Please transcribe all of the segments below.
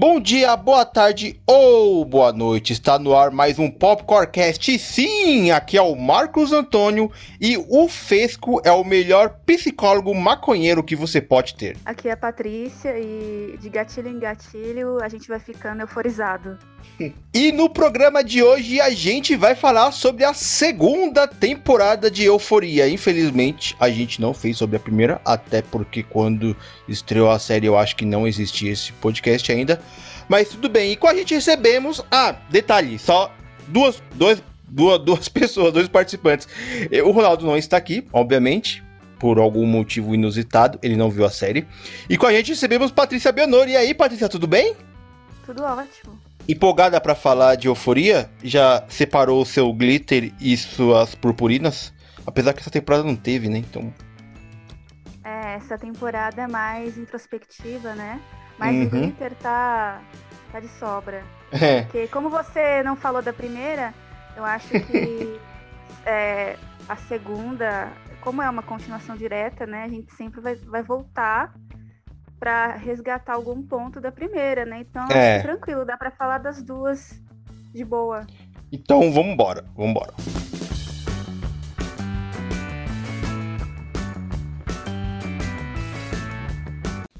Bom dia, boa tarde ou boa noite. Está no ar mais um Popcorncast. Sim, aqui é o Marcos Antônio e o Fesco é o melhor psicólogo maconheiro que você pode ter. Aqui é a Patrícia e de gatilho em gatilho a gente vai ficando euforizado. E no programa de hoje a gente vai falar sobre a segunda temporada de Euforia. Infelizmente, a gente não fez sobre a primeira, até porque quando estreou a série eu acho que não existia esse podcast ainda. Mas tudo bem. E com a gente recebemos. Ah, detalhe, só duas, dois, duas, duas pessoas, dois participantes. O Ronaldo não está aqui, obviamente. Por algum motivo inusitado, ele não viu a série. E com a gente recebemos Patrícia Bionori. E aí, Patrícia, tudo bem? Tudo ótimo empolgada para falar de euforia? Já separou o seu glitter e suas purpurinas? Apesar que essa temporada não teve, né? Então. É, essa temporada é mais introspectiva, né? Mas uhum. o glitter tá, tá de sobra. É. Porque como você não falou da primeira, eu acho que é, a segunda, como é uma continuação direta, né? A gente sempre vai, vai voltar para resgatar algum ponto da primeira, né? Então, é. tranquilo, dá para falar das duas de boa. Então, vamos embora, vamos embora.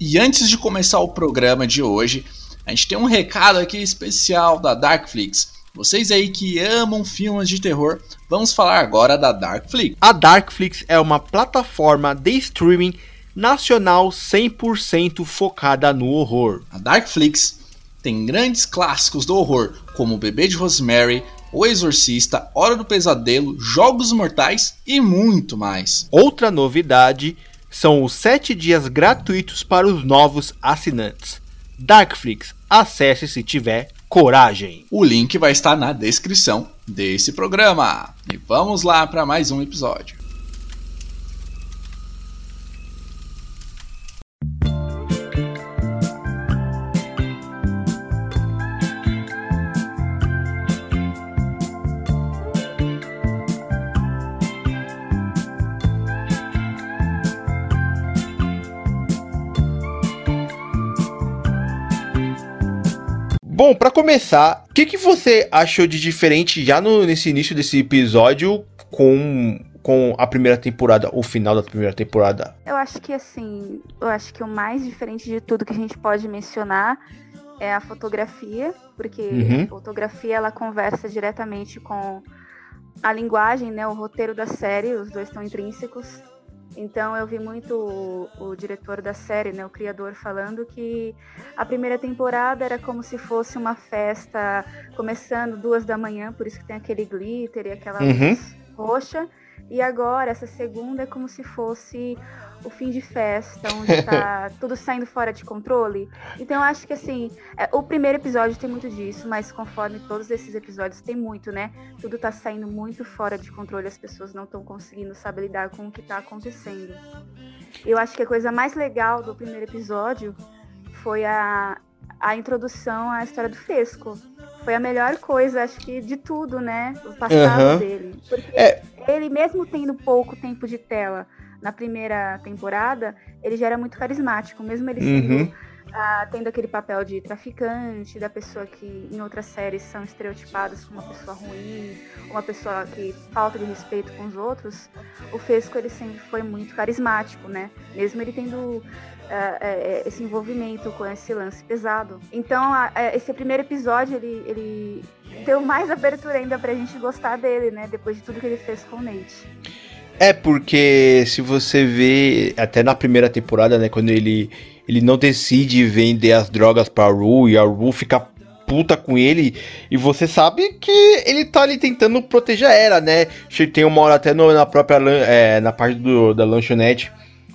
E antes de começar o programa de hoje, a gente tem um recado aqui especial da Darkflix. Vocês aí que amam filmes de terror, vamos falar agora da Darkflix. A Darkflix é uma plataforma de streaming nacional 100% focada no horror. A Darkflix tem grandes clássicos do horror, como O Bebê de Rosemary, O Exorcista, Hora do Pesadelo, Jogos Mortais e muito mais. Outra novidade são os 7 dias gratuitos para os novos assinantes. Darkflix, acesse se tiver coragem. O link vai estar na descrição desse programa. E vamos lá para mais um episódio. Para começar, o que, que você achou de diferente já no, nesse início desse episódio com, com a primeira temporada, o final da primeira temporada? Eu acho que assim, eu acho que o mais diferente de tudo que a gente pode mencionar é a fotografia, porque uhum. a fotografia ela conversa diretamente com a linguagem, né, o roteiro da série, os dois estão intrínsecos. Então eu vi muito o, o, diretor da série, né, o criador, falando que a primeira temporada era como se fosse uma festa começando duas da manhã, por isso que tem aquele glitter e aquela uhum. luz roxa. E agora, essa segunda é como se fosse o fim de festa, onde tá tudo saindo fora de controle. Então eu acho que assim, é, o primeiro episódio tem muito disso, mas conforme todos esses episódios tem muito, né? Tudo tá saindo muito fora de controle, as pessoas não estão conseguindo saber lidar com o que tá acontecendo. Eu acho que a coisa mais legal do primeiro episódio foi a, a introdução à história do Fesco. Foi a melhor coisa, acho que, de tudo, né? O passado uhum. dele. Porque é... ele, mesmo tendo pouco tempo de tela, na primeira temporada, ele já era muito carismático, mesmo ele sendo, uhum. uh, tendo aquele papel de traficante, da pessoa que em outras séries são estereotipadas como uma pessoa ruim, uma pessoa que falta de respeito com os outros, o Fesco ele sempre foi muito carismático, né? Mesmo ele tendo uh, uh, esse envolvimento com esse lance pesado. Então, esse primeiro episódio, ele, ele deu mais abertura ainda pra gente gostar dele, né? Depois de tudo que ele fez com o Nate. É, porque se você vê, até na primeira temporada, né, quando ele, ele não decide vender as drogas pra Ru e a Ru fica puta com ele, e você sabe que ele tá ali tentando proteger ela, né? Tem uma hora até no, na própria, é, na parte do, da lanchonete,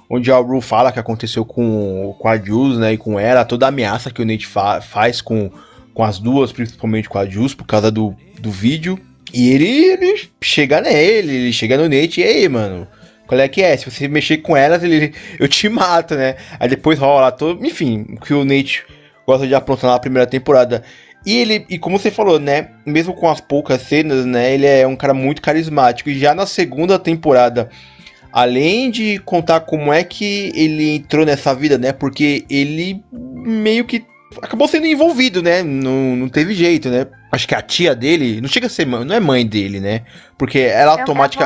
onde a Ru fala que aconteceu com, com a Jules, né, e com ela, toda a ameaça que o Nate fa faz com, com as duas, principalmente com a Jules, por causa do, do vídeo. E ele, ele chega nele, ele chega no Nate, e aí, mano, qual é que é? Se você mexer com elas, ele, eu te mato, né? Aí depois rola todo. Enfim, o que o Nate gosta de aprontar na primeira temporada. E ele, e como você falou, né? Mesmo com as poucas cenas, né? Ele é um cara muito carismático. E já na segunda temporada, além de contar como é que ele entrou nessa vida, né? Porque ele meio que acabou sendo envolvido, né? Não, não teve jeito, né? Acho que a tia dele, não chega a ser mãe, não é mãe dele, né? Porque ela é automática.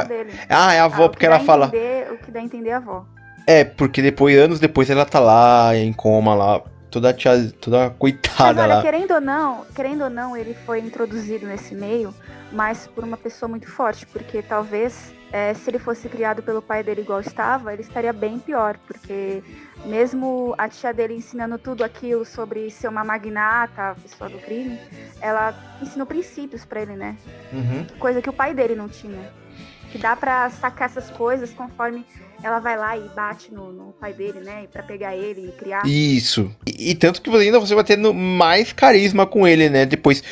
É ah, é a avó, ah, porque ela fala. Entender, o que dá a entender a avó. É, porque depois, anos depois, ela tá lá em coma lá. Toda tia, toda coitada mas, olha, lá. Querendo ou não, querendo ou não, ele foi introduzido nesse meio, mas por uma pessoa muito forte, porque talvez é, se ele fosse criado pelo pai dele igual estava, ele estaria bem pior, porque mesmo a tia dele ensinando tudo aquilo sobre ser uma magnata, pessoa do crime, ela ensinou princípios para ele, né? Uhum. Coisa que o pai dele não tinha. Que dá para sacar essas coisas conforme ela vai lá e bate no, no pai dele, né? Pra pegar ele e criar. Isso. E, e tanto que ainda você vai tendo mais carisma com ele, né? Depois.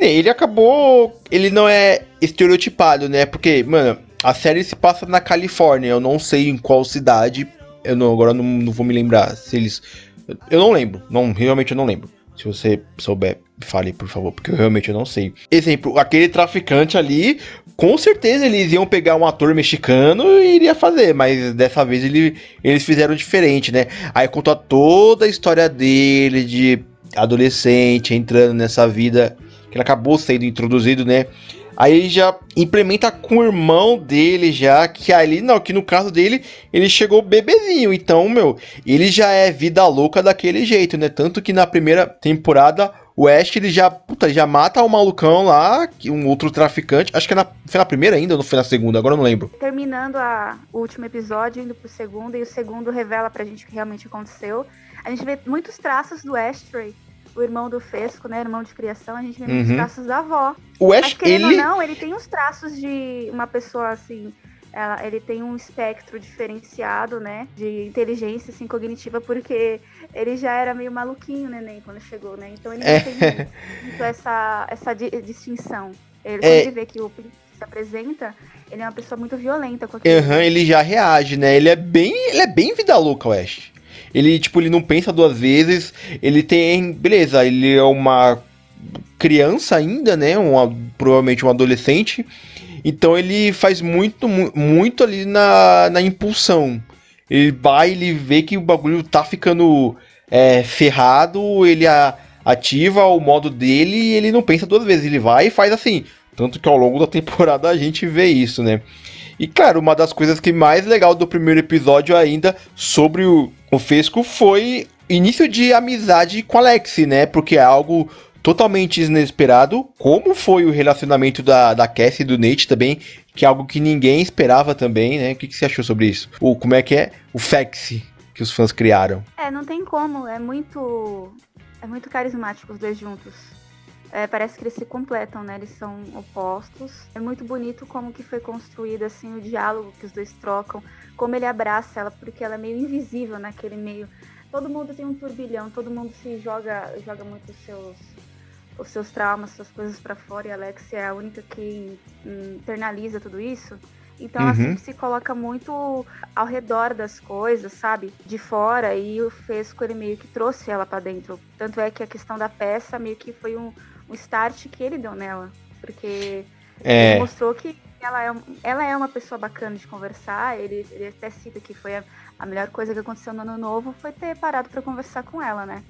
Ele acabou. Ele não é estereotipado, né? Porque, mano, a série se passa na Califórnia. Eu não sei em qual cidade. Eu não, agora não, não vou me lembrar se eles. Eu não lembro. Não, realmente eu não lembro. Se você souber, fale, por favor, porque eu realmente não sei. Exemplo, aquele traficante ali, com certeza eles iam pegar um ator mexicano e iria fazer, mas dessa vez ele, eles fizeram diferente, né? Aí conta toda a história dele, de adolescente, entrando nessa vida que ele acabou sendo introduzido, né? Aí já implementa com o irmão dele já, que ali, não, que no caso dele, ele chegou bebezinho. Então, meu, ele já é vida louca daquele jeito, né? Tanto que na primeira temporada, o Ash, ele já, puta, já mata o malucão lá, um outro traficante. Acho que é na, foi na primeira ainda ou não foi na segunda? Agora eu não lembro. Terminando a, o último episódio, indo pro segundo, e o segundo revela pra gente o que realmente aconteceu. A gente vê muitos traços do Ashtray o irmão do Fesco, né? Irmão de criação, a gente vê uhum. traços da avó. O Ash, Mas, ele... não, ele tem uns traços de uma pessoa, assim... Ela, ele tem um espectro diferenciado, né? De inteligência, assim, cognitiva, porque ele já era meio maluquinho, neném, quando chegou, né? Então ele não é. tem muito essa, essa distinção. Ele, é... ele vê que o se apresenta, ele é uma pessoa muito violenta com. Uhum, ele já reage, né? Ele é bem, ele é bem vida louca, o Ash. Ele, tipo, ele não pensa duas vezes. Ele tem. Beleza, ele é uma criança ainda, né? Uma, provavelmente um adolescente. Então ele faz muito, muito ali na, na impulsão. Ele vai, ele vê que o bagulho tá ficando é, ferrado, ele a, ativa o modo dele e ele não pensa duas vezes. Ele vai e faz assim. Tanto que ao longo da temporada a gente vê isso, né? E claro, uma das coisas que mais legal do primeiro episódio ainda sobre o, o Fesco foi início de amizade com Alex, né? Porque é algo totalmente inesperado, como foi o relacionamento da, da Cassie e do Nate também, que é algo que ninguém esperava também, né? O que, que você achou sobre isso? Ou como é que é? O Fex que os fãs criaram. É, não tem como, é muito. É muito carismático os dois juntos. É, parece que eles se completam, né? Eles são opostos. É muito bonito como que foi construído assim o diálogo que os dois trocam, como ele abraça ela, porque ela é meio invisível naquele meio. Todo mundo tem um turbilhão, todo mundo se joga, joga muito os seus os seus traumas, suas coisas para fora, e a Alex é a única que internaliza tudo isso. Então uhum. ela sempre se coloca muito ao redor das coisas, sabe? De fora, e o Fesco ele meio que trouxe ela para dentro. Tanto é que a questão da peça meio que foi um, o start que ele deu nela. Porque é. ele mostrou que ela é, ela é uma pessoa bacana de conversar. Ele, ele até cita que foi a, a melhor coisa que aconteceu no ano novo foi ter parado para conversar com ela, né?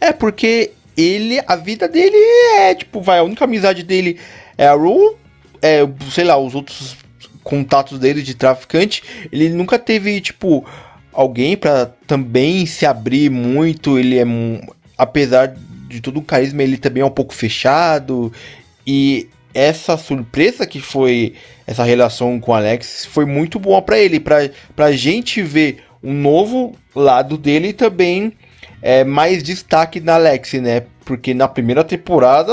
É, porque ele, a vida dele é, tipo, vai, a única amizade dele é a Ru, é, sei lá, os outros contatos dele de traficante, ele nunca teve, tipo, alguém para também se abrir muito, ele é, apesar de todo o carisma, ele também é um pouco fechado. E essa surpresa que foi essa relação com o Alex foi muito boa para ele, pra, pra gente ver um novo lado dele também é mais destaque na Alex, né? Porque na primeira temporada,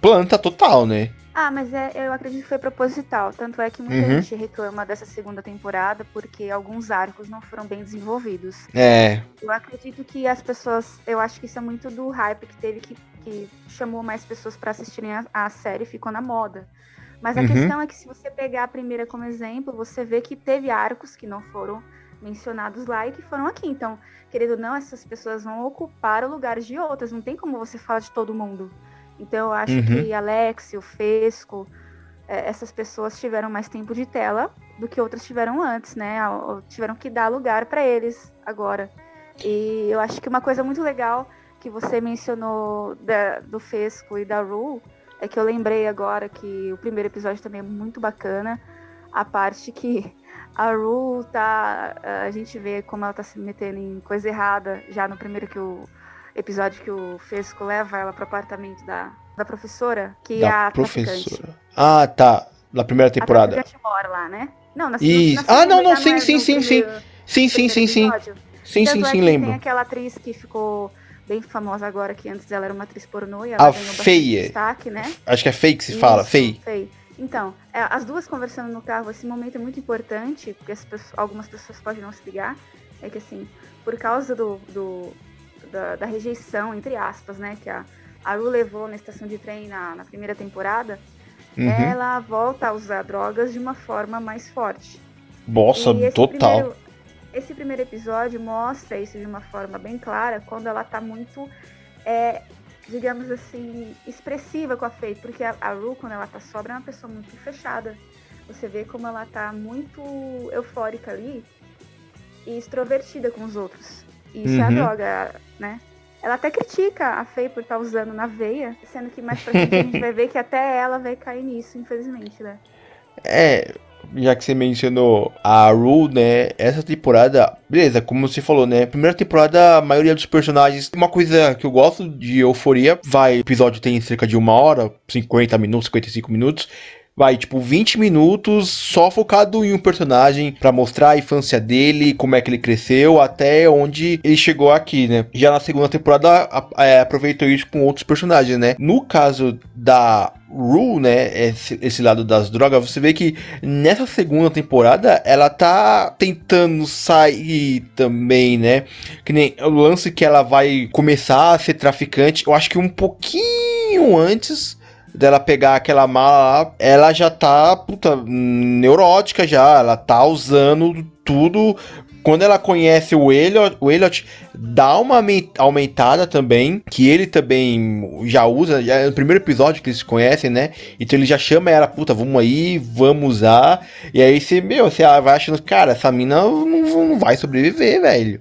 planta total, né? Ah, mas é, eu acredito que foi proposital. Tanto é que muita uhum. gente reclama dessa segunda temporada porque alguns arcos não foram bem desenvolvidos. É. Eu acredito que as pessoas. Eu acho que isso é muito do hype que teve que, que chamou mais pessoas para assistirem a, a série ficou na moda. Mas a uhum. questão é que se você pegar a primeira como exemplo, você vê que teve arcos que não foram mencionados lá e que foram aqui. Então, querendo ou não, essas pessoas vão ocupar o lugar de outras. Não tem como você falar de todo mundo. Então eu acho uhum. que Alex, o Fesco, é, essas pessoas tiveram mais tempo de tela do que outras tiveram antes, né? Tiveram que dar lugar para eles agora. E eu acho que uma coisa muito legal que você mencionou da, do Fesco e da Rue, é que eu lembrei agora que o primeiro episódio também é muito bacana. A parte que a Rue tá. A gente vê como ela tá se metendo em coisa errada já no primeiro que o episódio que o Fesco leva ela pro apartamento da, da professora, que da é a professora. Ah, tá. Na primeira temporada. A mora lá, né? Não, na, Isso. Na ah, não, não, sim, sim, sim, sim. Sim, sim, sim, sim. Sim, sim, sim, lembro. Tem aquela atriz que ficou bem famosa agora, que antes ela era uma atriz pornô e ela a ganhou feia. destaque, né? Acho que é fake que se fala, Fei. Fei. Então, é, as duas conversando no carro, esse momento é muito importante, porque pessoas, algumas pessoas podem não se ligar, é que assim, por causa do, do da, da, rejeição, entre aspas, né, que a, a Ru levou na estação de trem na, na primeira temporada, uhum. ela volta a usar drogas de uma forma mais forte. Nossa, total. Primeiro, esse primeiro episódio mostra isso de uma forma bem clara quando ela tá muito, é, digamos assim, expressiva com a Faye, porque a, a Ru, quando ela tá sobra, é uma pessoa muito fechada. Você vê como ela tá muito eufórica ali e extrovertida com os outros. E isso uhum. a droga, né? Ela até critica a Faye por estar tá usando na veia, sendo que mais pra frente a gente vai ver que até ela vai cair nisso, infelizmente, né? É, já que você mencionou a Rue, né? Essa temporada, beleza, como você falou, né? Primeira temporada, a maioria dos personagens. Uma coisa que eu gosto de Euforia, vai, o episódio tem cerca de uma hora, 50 minutos, 55 minutos vai, tipo, 20 minutos só focado em um personagem para mostrar a infância dele, como é que ele cresceu, até onde ele chegou aqui, né? Já na segunda temporada é, aproveitou isso com outros personagens, né? No caso da Rue, né, esse, esse, lado das drogas, você vê que nessa segunda temporada ela tá tentando sair também, né? Que nem o lance que ela vai começar a ser traficante, eu acho que um pouquinho antes dela pegar aquela mala lá, ela já tá, puta, neurótica já, ela tá usando tudo. Quando ela conhece o Elliot, o Elliot dá uma aumentada também, que ele também já usa, já é no primeiro episódio que eles se conhecem, né? Então ele já chama ela, puta, vamos aí, vamos usar. E aí você, meu, você vai achando, cara, essa mina não, não vai sobreviver, velho.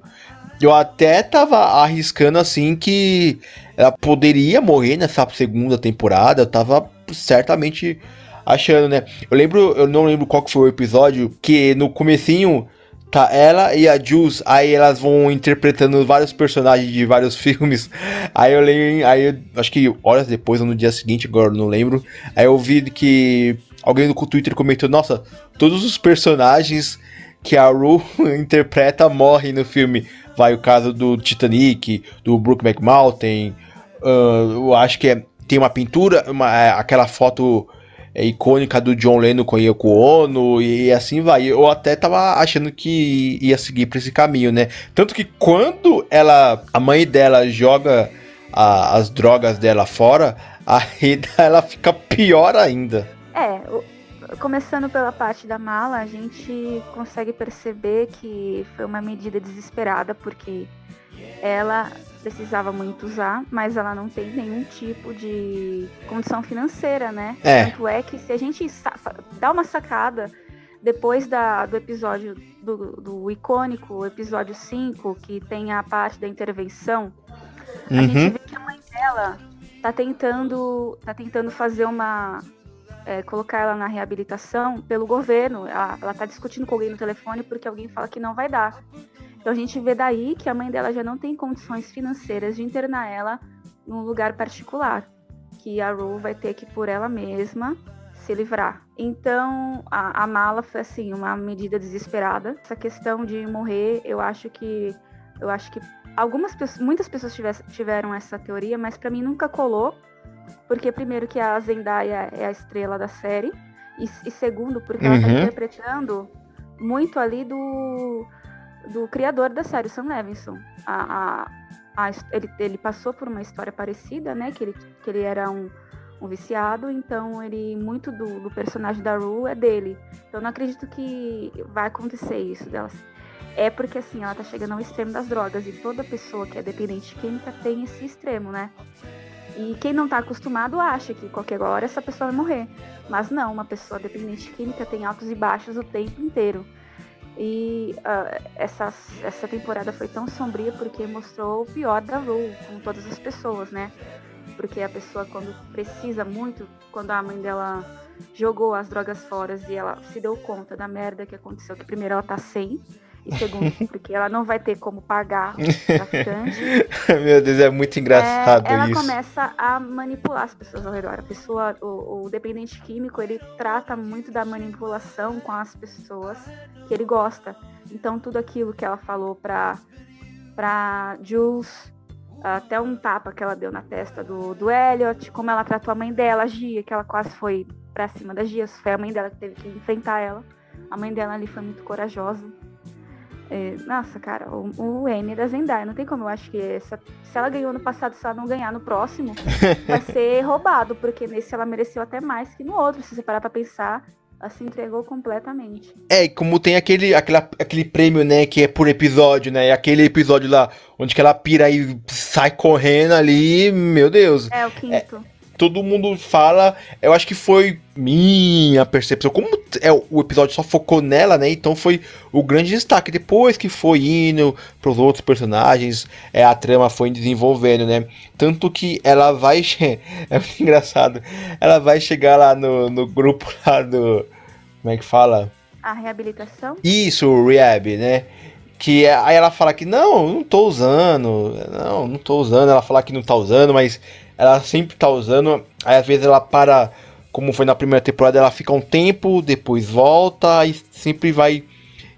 Eu até tava arriscando assim que ela poderia morrer nessa segunda temporada. Eu tava certamente achando, né? Eu lembro, eu não lembro qual foi o episódio que no comecinho tá ela e a Jules, aí elas vão interpretando vários personagens de vários filmes. Aí eu lembro, aí eu, acho que horas depois ou no dia seguinte, agora não lembro. Aí eu vi que alguém no Twitter comentou: "Nossa, todos os personagens que a Ru interpreta morrem no filme" vai o caso do Titanic, do Brookback Mountain. Uh, eu acho que é, tem uma pintura, uma, é, aquela foto é, icônica do John Lennon com Yoko Ono e assim vai. Eu até tava achando que ia seguir por esse caminho, né? Tanto que quando ela, a mãe dela joga a, as drogas dela fora, a Reda ela fica pior ainda. É, começando pela parte da mala, a gente consegue perceber que foi uma medida desesperada, porque ela precisava muito usar, mas ela não tem nenhum tipo de condição financeira, né? É. Tanto é que se a gente dá uma sacada depois da, do episódio do, do icônico episódio 5, que tem a parte da intervenção, uhum. a gente vê que a mãe dela tá tentando, tá tentando fazer uma é, colocar ela na reabilitação pelo governo. Ela, está discutindo com alguém no telefone porque alguém fala que não vai dar. Então a gente vê daí que a mãe dela já não tem condições financeiras de internar ela num lugar particular, que a Rue vai ter que por ela mesma se livrar. Então a, a mala foi assim uma medida desesperada. Essa questão de morrer, eu acho que eu acho que algumas muitas pessoas tiveram essa teoria, mas para mim nunca colou porque primeiro que a Zendaya é a estrela da série, e, e segundo, porque uhum. ela está interpretando muito ali do, do criador da série, Sam Levinson. A, a, a, ele, ele passou por uma história parecida, né? Que ele, que ele era um, um viciado, então ele muito do, do personagem da Rue é dele. Então não acredito que vai acontecer isso dela. É porque assim, ela tá chegando ao extremo das drogas e toda pessoa que é dependente de química tem esse extremo, né? E quem não está acostumado acha que qualquer hora essa pessoa vai morrer. Mas não, uma pessoa dependente de química tem altos e baixos o tempo inteiro. E uh, essa, essa temporada foi tão sombria porque mostrou o pior da Ru com todas as pessoas, né? Porque a pessoa, quando precisa muito, quando a mãe dela jogou as drogas fora e ela se deu conta da merda que aconteceu, que primeiro ela tá sem, e segundo, porque ela não vai ter como pagar o traficante. Meu Deus, é muito engraçado é, ela isso. Ela começa a manipular as pessoas ao redor. A pessoa, o, o, dependente químico, ele trata muito da manipulação com as pessoas que ele gosta. Então, tudo aquilo que ela falou pra, pra Jules, até um tapa que ela deu na testa do, do Elliot, como ela tratou a mãe dela, a Gia, que ela quase foi pra cima da Gia, foi a mãe dela que teve que enfrentar ela. A mãe dela ali foi muito corajosa. É, nossa, cara, o, o N da Zendaya, não tem como. Eu acho que essa, se ela ganhou no passado, se ela não ganhar no próximo, vai ser roubado, porque nesse ela mereceu até mais que no outro, se você parar pra pensar. Ela se entregou completamente. É, como tem aquele, aquele, aquele prêmio, né, que é por episódio, né? Aquele episódio lá onde que ela pira e sai correndo ali, meu Deus. É, o quinto. É, todo mundo fala. Eu acho que foi minha percepção. Como é, o episódio só focou nela, né? Então foi o grande destaque. Depois que foi indo pros outros personagens, é, a trama foi desenvolvendo, né? Tanto que ela vai. É muito engraçado. Ela vai chegar lá no, no grupo lá do. Como é que fala? A reabilitação? Isso, o Rehab, né? que é, aí ela fala que não, não tô usando, não, não tô usando, ela fala que não tá usando, mas ela sempre tá usando, aí às vezes ela para, como foi na primeira temporada, ela fica um tempo, depois volta e sempre vai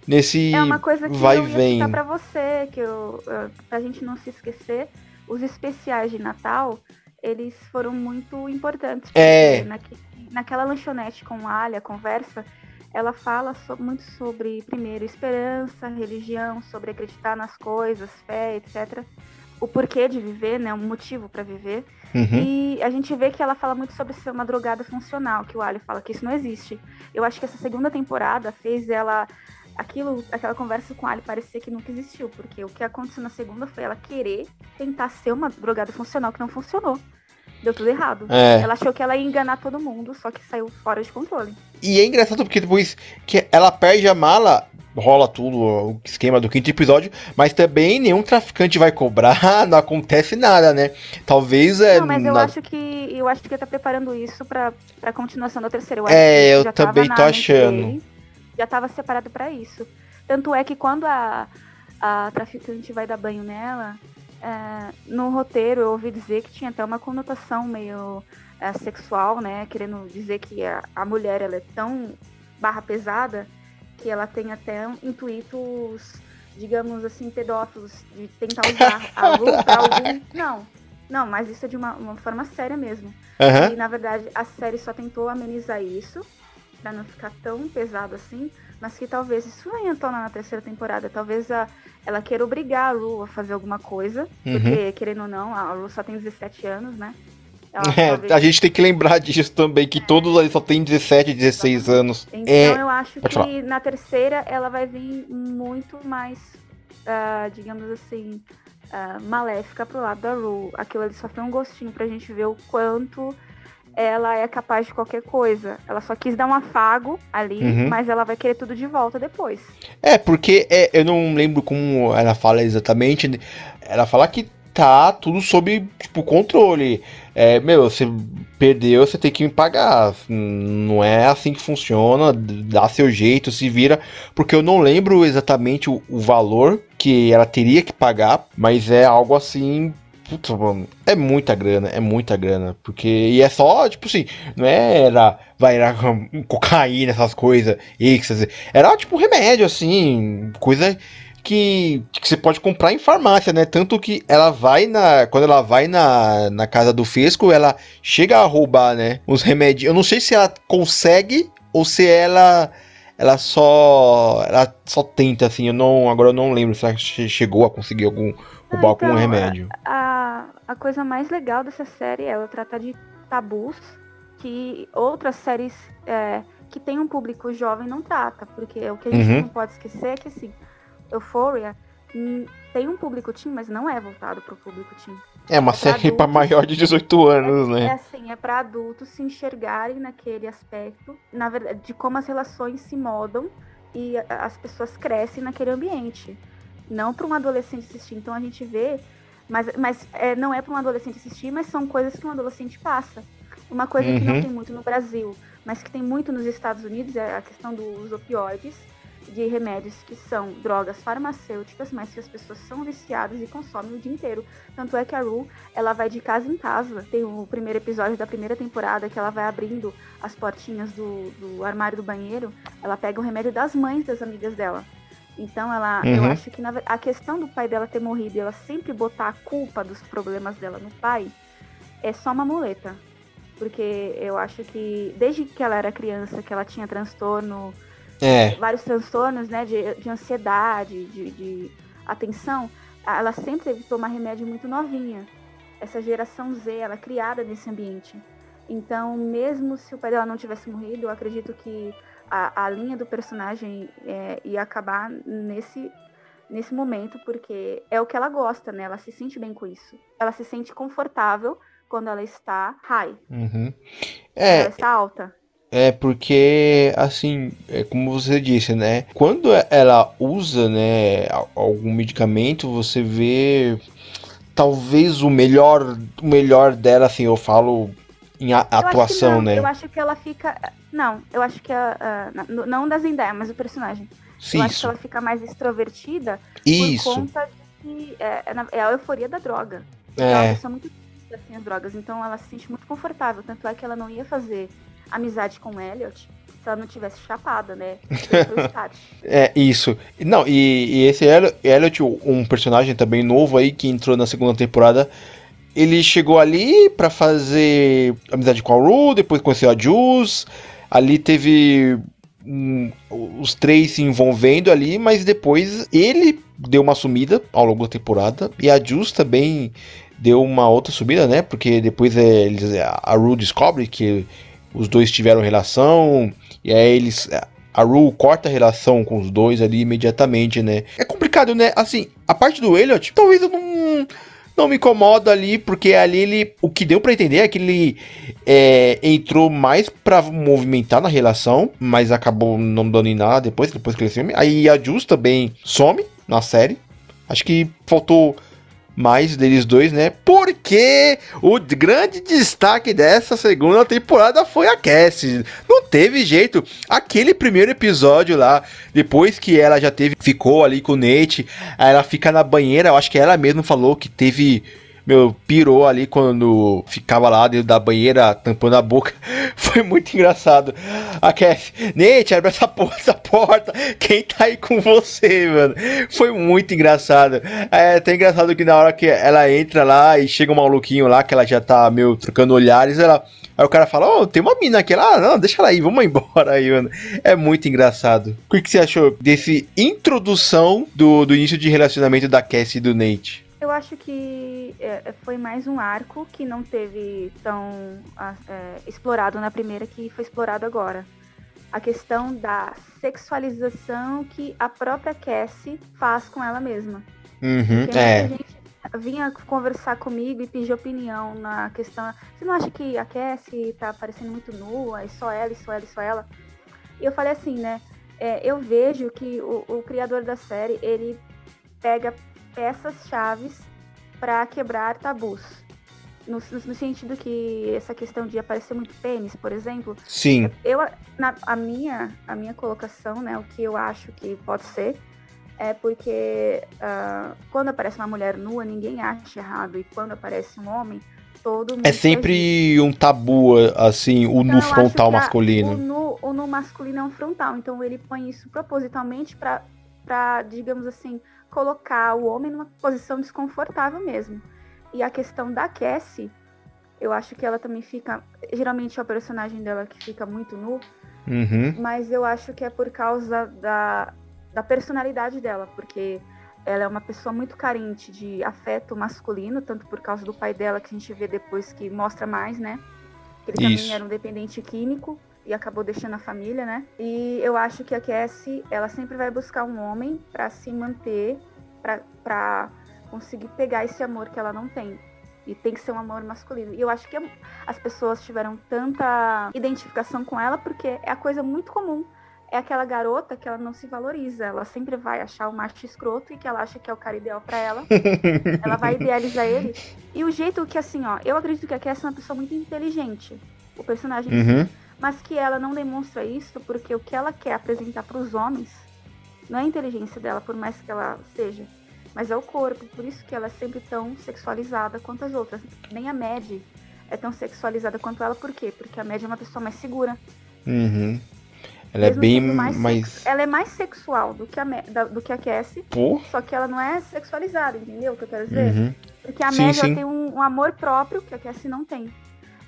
nesse é uma coisa que vai eu vem. para você, que eu, pra gente não se esquecer, os especiais de Natal, eles foram muito importantes. É. Naque, naquela lanchonete com a Alia, conversa, ela fala so, muito sobre, primeiro, esperança, religião, sobre acreditar nas coisas, fé, etc. O porquê de viver, né? Um motivo para viver. Uhum. E a gente vê que ela fala muito sobre ser uma drogada funcional, que o Ali fala que isso não existe. Eu acho que essa segunda temporada fez ela aquilo, aquela conversa com o Ali parecer que nunca existiu, porque o que aconteceu na segunda foi ela querer tentar ser uma drogada funcional que não funcionou. Deu tudo errado. É. Ela achou que ela ia enganar todo mundo, só que saiu fora de controle. E é engraçado porque depois que ela perde a mala, rola tudo o esquema do quinto episódio, mas também nenhum traficante vai cobrar, não acontece nada, né? Talvez é. Não, mas eu na... acho que eu acho que tá preparando isso pra, pra continuação da terceira. Eu é, eu também tô achando. Dele, já tava separado para isso. Tanto é que quando a, a traficante vai dar banho nela, é, no roteiro eu ouvi dizer que tinha até uma conotação meio é, sexual, né? Querendo dizer que a, a mulher ela é tão barra pesada que ela tem até intuitos, digamos assim, pedófilos, de tentar usar a luz pra algum. Não, não, mas isso é de uma, uma forma séria mesmo. Uhum. E na verdade a série só tentou amenizar isso, para não ficar tão pesado assim, mas que talvez isso venha tona na terceira temporada. Talvez a, ela queira obrigar a Lu a fazer alguma coisa, uhum. porque, querendo ou não, a Lu só tem 17 anos, né? É, talvez... A gente tem que lembrar disso também, que é. todos ali só tem 17, 16 Exatamente. anos. Então é... eu acho Pode que falar. na terceira ela vai vir muito mais, uh, digamos assim, uh, maléfica pro lado da Ru. Aquilo ali só foi um gostinho pra gente ver o quanto ela é capaz de qualquer coisa. Ela só quis dar um afago ali, uhum. mas ela vai querer tudo de volta depois. É, porque é, eu não lembro como ela fala exatamente. Ela fala que tá tudo sob tipo, controle. É, meu, você perdeu, você tem que me pagar. Não é assim que funciona. Dá seu jeito, se vira. Porque eu não lembro exatamente o, o valor que ela teria que pagar, mas é algo assim Putz, mano, é muita grana, é muita grana. Porque. E é só, tipo assim, não era. Vai, era cocaína, essas coisas, êxtase. Era tipo remédio, assim, coisa que, que você pode comprar em farmácia, né? Tanto que ela vai na. Quando ela vai na, na casa do Fesco, ela chega a roubar, né? Os remédios. Eu não sei se ela consegue ou se ela. Ela só. Ela só tenta, assim. Eu não. Agora eu não lembro se ela chegou a conseguir algum roubar ah, então, com remédio. A, a coisa mais legal dessa série é ela tratar de tabus que outras séries é, que tem um público jovem não trata. Porque o que a gente uhum. não pode esquecer é que assim, Euphoria tem um público teen, mas não é voltado para o público teen. É uma é série para maior de 18 anos, é, né? É assim, é para adultos se enxergarem naquele aspecto, na verdade, de como as relações se modam e as pessoas crescem naquele ambiente. Não para um adolescente assistir. Então a gente vê, mas, mas é, não é para um adolescente assistir, mas são coisas que um adolescente passa. Uma coisa uhum. que não uhum. tem muito no Brasil, mas que tem muito nos Estados Unidos é a questão dos opioides de remédios que são drogas farmacêuticas, mas que as pessoas são viciadas e consomem o dia inteiro. Tanto é que a Ru, ela vai de casa em casa. Tem o primeiro episódio da primeira temporada que ela vai abrindo as portinhas do, do armário do banheiro, ela pega o remédio das mães das amigas dela. Então ela, uhum. eu acho que na, a questão do pai dela ter morrido e ela sempre botar a culpa dos problemas dela no pai é só uma muleta. Porque eu acho que desde que ela era criança, que ela tinha transtorno é. vários transtornos, né, de, de ansiedade, de, de atenção, ela sempre teve que tomar remédio muito novinha. Essa geração Z, ela é criada nesse ambiente. Então, mesmo se o pai dela não tivesse morrido, eu acredito que a, a linha do personagem é, ia acabar nesse, nesse momento, porque é o que ela gosta, né? Ela se sente bem com isso. Ela se sente confortável quando ela está high. Uhum. É, ela está alta. É porque, assim, é como você disse, né? Quando ela usa, né, algum medicamento, você vê talvez o melhor, o melhor dela, assim, eu falo em atuação, não, né? Eu acho que ela fica, não, eu acho que a, a não da Zendaya, mas o personagem. Sim, eu acho que ela fica mais extrovertida isso. por conta de é, é, é a euforia da droga. É. Ela é muito assim as drogas, então ela se sente muito confortável, tanto é que ela não ia fazer amizade com o Elliot se ela não tivesse chapada, né? é, isso. Não, e, e esse Elliot, um personagem também novo aí que entrou na segunda temporada, ele chegou ali para fazer amizade com a Ru, depois conheceu a Jules, ali teve um, os três se envolvendo ali, mas depois ele deu uma sumida ao longo da temporada e a Jules também deu uma outra subida, né? Porque depois é, eles, a Ru descobre que os dois tiveram relação, e aí eles. A Rue corta a relação com os dois ali imediatamente, né? É complicado, né? Assim, a parte do Elliot, talvez eu não, não me incomoda ali, porque ali ele. O que deu para entender é que ele é, entrou mais para movimentar na relação, mas acabou não dando em nada depois, depois que ele some. Aí a Jules também some na série. Acho que faltou mais deles dois, né? Porque o grande destaque dessa segunda temporada foi a Cassie. Não teve jeito. Aquele primeiro episódio lá, depois que ela já teve, ficou ali com o Nate, ela fica na banheira, eu acho que ela mesma falou que teve meu, pirou ali quando ficava lá dentro da banheira tampando a boca. Foi muito engraçado. A Cass, Nate, abre essa porta, essa porta. Quem tá aí com você, mano? Foi muito engraçado. É até engraçado que na hora que ela entra lá e chega um maluquinho lá, que ela já tá meio trocando olhares, ela. Aí o cara fala, ó, oh, tem uma mina aqui lá, ah, não, deixa ela aí, vamos embora aí, mano. É muito engraçado. O que, que você achou desse introdução do, do início de relacionamento da Cassie e do Nate? Eu acho que é, é, foi mais um arco que não teve tão é, explorado na primeira que foi explorado agora. A questão da sexualização que a própria Cassie faz com ela mesma. Uhum, é. gente vinha conversar comigo e pedir opinião na questão. Você não acha que a Cassie tá parecendo muito nua, e só ela, e só ela, e só ela? E eu falei assim, né? É, eu vejo que o, o criador da série, ele pega peças chaves para quebrar tabus. No, no, sentido que essa questão de aparecer muito pênis, por exemplo. Sim. Eu, na, a, minha, a minha colocação, né, o que eu acho que pode ser, é porque uh, quando aparece uma mulher nua, ninguém acha errado. E quando aparece um homem, todo mundo. É sempre um tabu, assim, o então, nu frontal masculino. O nu, o nu masculino é um frontal. Então ele põe isso propositalmente para, digamos assim, colocar o homem numa posição desconfortável mesmo. E a questão da Cassie, eu acho que ela também fica. Geralmente é o personagem dela que fica muito nu. Uhum. Mas eu acho que é por causa da, da personalidade dela, porque ela é uma pessoa muito carente de afeto masculino, tanto por causa do pai dela, que a gente vê depois que mostra mais, né? Ele também Isso. era um dependente químico e acabou deixando a família, né? E eu acho que a Cassie, ela sempre vai buscar um homem para se manter, para conseguir pegar esse amor que ela não tem. E tem que ser um amor masculino. E eu acho que as pessoas tiveram tanta identificação com ela porque é a coisa muito comum. é aquela garota que ela não se valoriza. Ela sempre vai achar o macho escroto e que ela acha que é o cara ideal para ela. ela vai idealizar ele. E o jeito que, assim, ó, eu acredito que a Cassie é uma pessoa muito inteligente. O personagem. Uhum. Mas que ela não demonstra isso porque o que ela quer apresentar para os homens não é a inteligência dela, por mais que ela seja. Mas é o corpo. Por isso que ela é sempre tão sexualizada quanto as outras. Nem a Mad é tão sexualizada quanto ela. Por quê? Porque a Mad é uma pessoa mais segura. Uhum. Ela é bem mais, mais... Ela é mais sexual do que a, da, do que a Cassie. Pô. Só que ela não é sexualizada, entendeu o que eu quero dizer? Uhum. Porque a sim, sim. tem um, um, amor próprio que a Cassie não tem.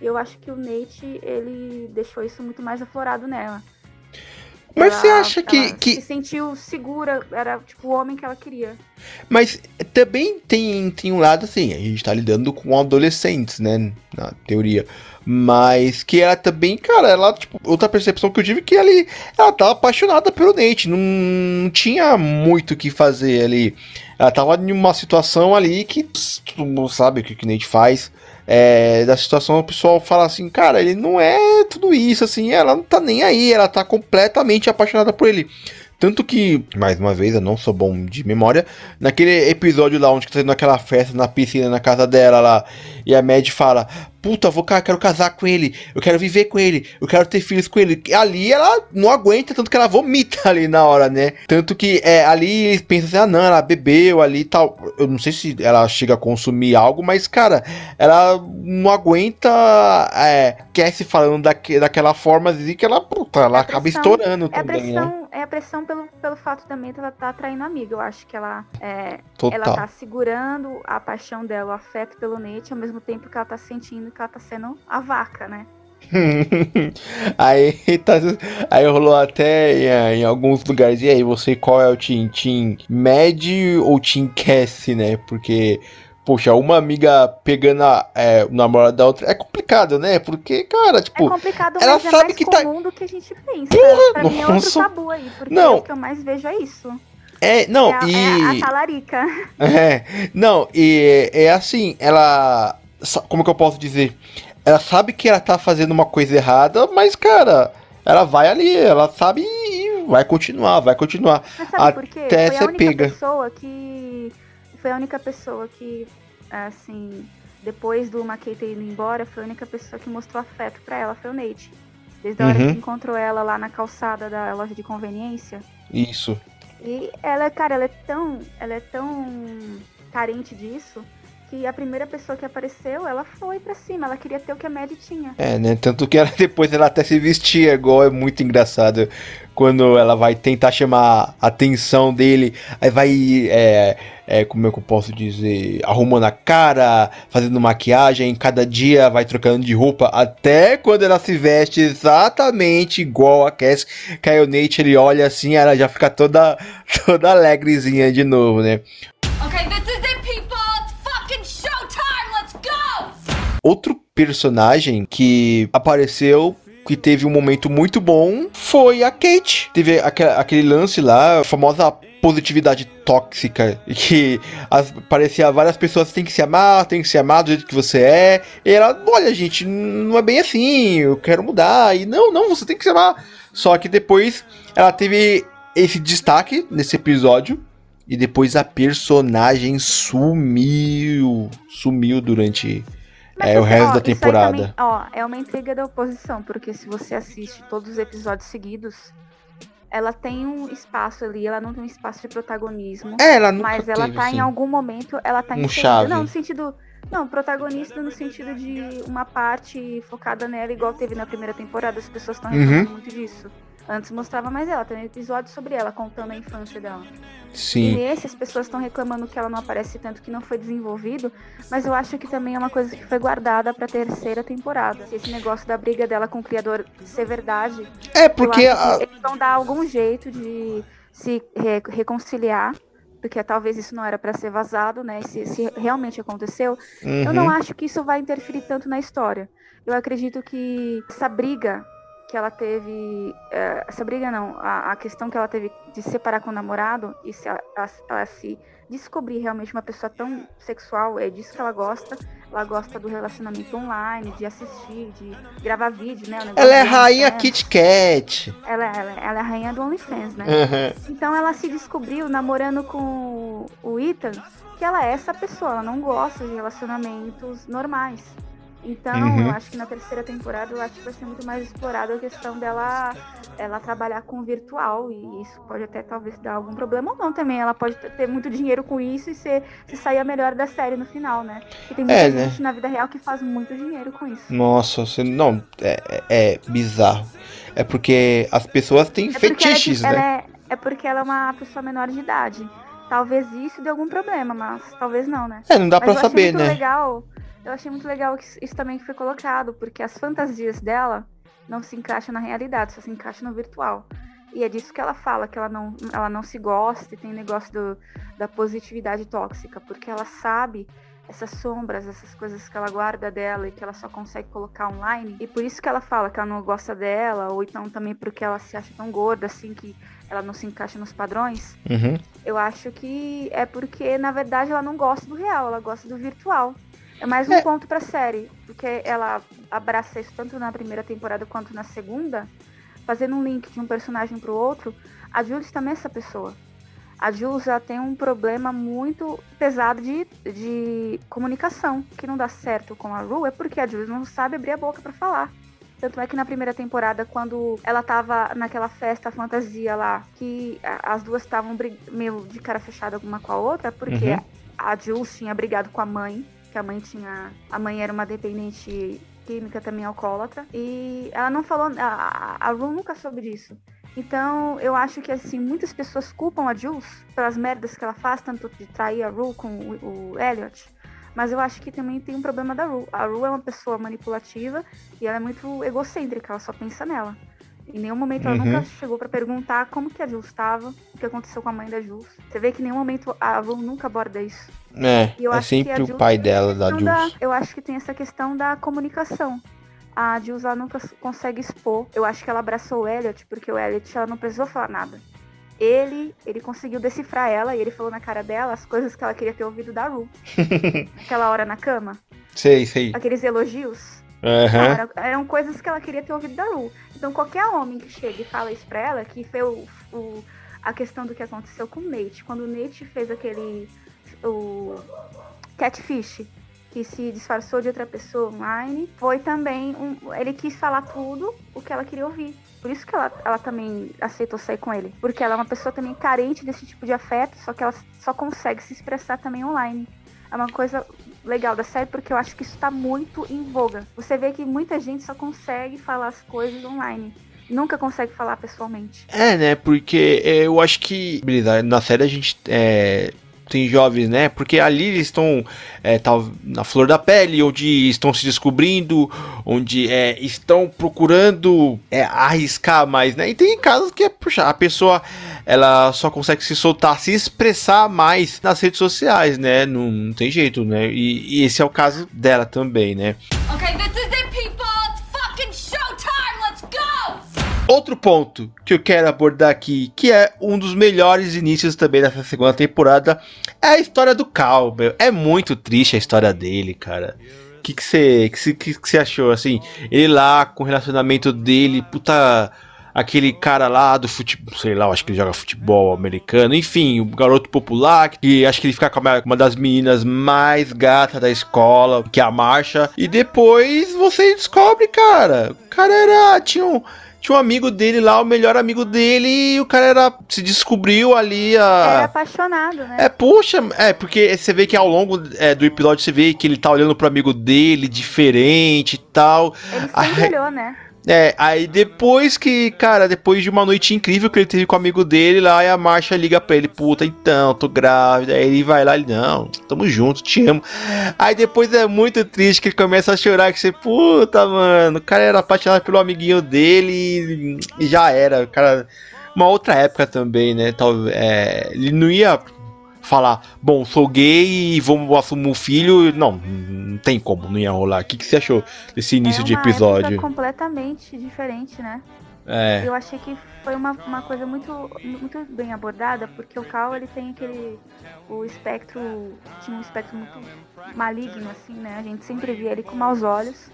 Eu acho que o Nate, ele deixou isso muito mais aflorado nela. Mas ela, você acha que, que. Se sentiu segura, era tipo o homem que ela queria. Mas também tem, tem um lado assim, a gente tá lidando com adolescentes, né? Na teoria. Mas que ela também, cara, ela, tipo, outra percepção que eu tive é que ela, ela tava apaixonada pelo Nate. Não, não tinha muito o que fazer ali. Ela tava em uma situação ali que todo mundo sabe o que, que o Nate faz. É, da situação o pessoal fala assim, cara, ele não é tudo isso, assim, ela não tá nem aí, ela tá completamente apaixonada por ele. Tanto que, mais uma vez, eu não sou bom de memória, naquele episódio lá onde tá tendo aquela festa na piscina na casa dela lá, e a Mad fala: puta, vou, quero casar com ele, eu quero viver com ele, eu quero ter filhos com ele. Ali ela não aguenta, tanto que ela vomita ali na hora, né? Tanto que é, ali pensa assim, ah não, ela bebeu ali e tal. Eu não sei se ela chega a consumir algo, mas, cara, ela não aguenta é, quer se falando daque, daquela forma assim que ela, puta, ela é acaba pressão, estourando é também, pressão, né? É a pressão pelo, pelo fato também de ela tá atraindo amiga. Eu acho que ela, é, ela tá segurando a paixão dela, o afeto pelo Nate, ao mesmo tempo que ela tá sentindo que ela tá sendo a vaca, né? aí, tá, aí rolou até em, em, alguns lugares. E aí, você qual é o Team? Team Mad ou Team Cassie, né? Porque, poxa, uma amiga pegando a, é, o namorado da outra é complicado, né? Porque, cara, tipo. É complicado, ela sabe é mais que tá comum do que a gente pensa. Porra, pra mim é outro tabu aí, porque não. o que eu mais vejo é isso. É, não, é, e. É a talarica. É, não, e é assim, ela como que eu posso dizer? Ela sabe que ela tá fazendo uma coisa errada, mas, cara, ela vai ali, ela sabe e vai continuar, vai continuar. Mas sabe por quê? Até foi a única pega. pessoa que. Foi a única pessoa que, assim, depois do Makei ter ido embora, foi a única pessoa que mostrou afeto para ela, foi o Nate. Desde a hora uhum. que encontrou ela lá na calçada da loja de conveniência. Isso. E ela, cara, ela é tão. Ela é tão carente disso que a primeira pessoa que apareceu, ela foi para cima, ela queria ter o que a Maddie tinha. É, né? Tanto que ela depois ela até se vestia igual, é muito engraçado. Quando ela vai tentar chamar a atenção dele, aí vai, é, é, como é que eu posso dizer, arrumando a cara, fazendo maquiagem, cada dia vai trocando de roupa, até quando ela se veste exatamente igual a Cass, que aí o Nate ele olha assim, ela já fica toda, toda alegrezinha de novo, né? Okay, Outro personagem que apareceu que teve um momento muito bom foi a Kate. Teve aquele lance lá, a famosa positividade tóxica, que as, parecia várias pessoas têm que se amar, tem que se amar do jeito que você é. E ela, olha, gente, não é bem assim, eu quero mudar. E não, não, você tem que se amar. Só que depois ela teve esse destaque nesse episódio. E depois a personagem sumiu. Sumiu durante mas, é o resto ó, da temporada. Também, ó, é uma intriga da oposição, porque se você assiste todos os episódios seguidos, ela tem um espaço ali, ela não tem um espaço de protagonismo. É, ela nunca Mas ela teve, tá assim, em algum momento, ela tá um chave. Não, no sentido. Não, protagonista no sentido de uma parte focada nela, igual teve na primeira temporada, as pessoas estão reclamando uhum. muito disso. Antes mostrava mais ela, tem um episódio sobre ela, contando a infância dela. Sim. E nesse, as pessoas estão reclamando que ela não aparece tanto, que não foi desenvolvido, mas eu acho que também é uma coisa que foi guardada pra terceira temporada. Se esse negócio da briga dela com o criador ser verdade. É, porque. A... Eles vão dar algum jeito de se re reconciliar porque talvez isso não era para ser vazado, né? Se, se realmente aconteceu, uhum. eu não uhum. acho que isso vai interferir tanto na história. Eu acredito que essa briga que ela teve. É, essa briga não, a, a, questão que ela teve de se separar com o namorado e se ela, ela, se descobrir realmente uma pessoa tão sexual, é disso que ela gosta. Ela gosta do relacionamento online, de assistir, de gravar vídeo, né? Ela é rainha Kit Kat. Ela, ela, ela, é a rainha do OnlyFans, né? Uhum. Então ela se descobriu namorando com o Ethan, que ela é essa pessoa, ela não gosta de relacionamentos normais. Então, uhum. acho que na terceira temporada eu acho que vai ser muito mais explorada a questão dela ela trabalhar com virtual e isso pode até talvez dar algum problema ou não também. Ela pode ter muito dinheiro com isso e ser, se sair a melhor da série no final, né? Porque tem muita é, né? gente né? na vida real que faz muito dinheiro com isso. Nossa, você não é, é, é bizarro. É porque as pessoas têm é fetiches, ela, né? Ela é, é porque ela é uma pessoa menor de idade. Talvez isso dê algum problema, mas talvez não, né? É, não dá mas pra saber, né? Legal eu achei muito legal que isso também foi colocado, porque as fantasias dela não se encaixam na realidade, só se encaixam no virtual. E é disso que ela fala, que ela não, ela não se gosta e tem negócio do, da positividade tóxica, porque ela sabe essas sombras, essas coisas que ela guarda dela e que ela só consegue colocar online. E por isso que ela fala que ela não gosta dela, ou então também porque ela se acha tão gorda assim que ela não se encaixa nos padrões. Uhum. Eu acho que é porque, na verdade, ela não gosta do real, ela gosta do virtual. É mais um é. ponto pra série, porque ela abraça isso tanto na primeira temporada quanto na segunda, fazendo um link de um personagem pro outro. A Jules também é essa pessoa. A Jules já tem um problema muito pesado de, de comunicação, que não dá certo com a Ru, é porque a Jules não sabe abrir a boca para falar. Tanto é que na primeira temporada, quando ela tava naquela festa fantasia lá, que as duas estavam meio de cara fechada uma com a outra, porque uhum. a Jules tinha brigado com a mãe que a mãe tinha. A mãe era uma dependente química também alcoólatra. E ela não falou. A, a Ru nunca soube disso. Então, eu acho que, assim, muitas pessoas culpam a Jules pelas merdas que ela faz, tanto de trair a Ru com o, o Elliot. Mas eu acho que também tem um problema da Ru. A Ru é uma pessoa manipulativa e ela é muito egocêntrica, ela só pensa nela. Em nenhum momento ela uhum. nunca chegou para perguntar como que a Jules estava, o que aconteceu com a mãe da Jules. Você vê que em nenhum momento a Ru nunca aborda isso. É, é sempre o pai dela, da Jules. Da, eu acho que tem essa questão da comunicação. A Jules ela nunca consegue expor. Eu acho que ela abraçou o Elliot, porque o Elliot ela não precisou falar nada. Ele, ele conseguiu decifrar ela e ele falou na cara dela as coisas que ela queria ter ouvido da Ru. Aquela hora na cama. Sei, sei. Aqueles elogios. Uhum. Era, eram coisas que ela queria ter ouvido da Ru. Então qualquer homem que chega e fala isso pra ela, que foi o, o, a questão do que aconteceu com o Nate, quando o Nate fez aquele o catfish, que se disfarçou de outra pessoa online, foi também um, ele quis falar tudo o que ela queria ouvir. Por isso que ela, ela também aceitou sair com ele. Porque ela é uma pessoa também carente desse tipo de afeto, só que ela só consegue se expressar também online. É uma coisa legal da série porque eu acho que isso tá muito em voga. Você vê que muita gente só consegue falar as coisas online. Nunca consegue falar pessoalmente. É, né? Porque eu acho que na série a gente é, tem jovens, né? Porque ali eles estão é, tá na flor da pele, onde estão se descobrindo, onde é, estão procurando é, arriscar mais, né? E tem casos que puxa, a pessoa ela só consegue se soltar, se expressar mais nas redes sociais, né? Não, não tem jeito, né? E, e, esse é o caso dela também, né? Outro ponto que eu quero abordar aqui, que é um dos melhores inícios também dessa segunda temporada, é a história do Cal. Meu. É muito triste a história dele, cara. O que você que que, que, que achou? Assim, ele lá com o relacionamento dele, puta aquele cara lá do futebol, sei lá, acho que ele joga futebol americano, enfim, o garoto popular, que acho que ele fica com uma, uma das meninas mais gatas da escola, que é a Marcha, e depois você descobre, cara, o cara era, tinha um tinha um amigo dele lá, o melhor amigo dele, e o cara era. se descobriu ali a. Era apaixonado, né? É, puxa, é, porque você vê que ao longo é, do episódio você vê que ele tá olhando pro amigo dele, diferente e tal. Ele sempre a... olhou, né? É, aí depois que, cara, depois de uma noite incrível que ele teve com o amigo dele lá, e a Marcha liga pra ele, puta, então, tô grávida. Aí ele vai lá e, não, tamo junto, te amo. Aí depois é muito triste que ele começa a chorar, que você, puta, mano, o cara era apaixonado pelo amiguinho dele e, já era, cara. Uma outra época também, né? Tal, é, ele não ia falar, bom, sou gay e vou assumir o filho. Não, não tem como, não ia rolar. O que, que você achou desse início é de episódio? completamente diferente, né? É. Eu achei que foi uma, uma coisa muito, muito bem abordada, porque o Cal ele tem aquele. O espectro. Tinha um espectro muito maligno, assim, né? A gente sempre via ele com maus olhos.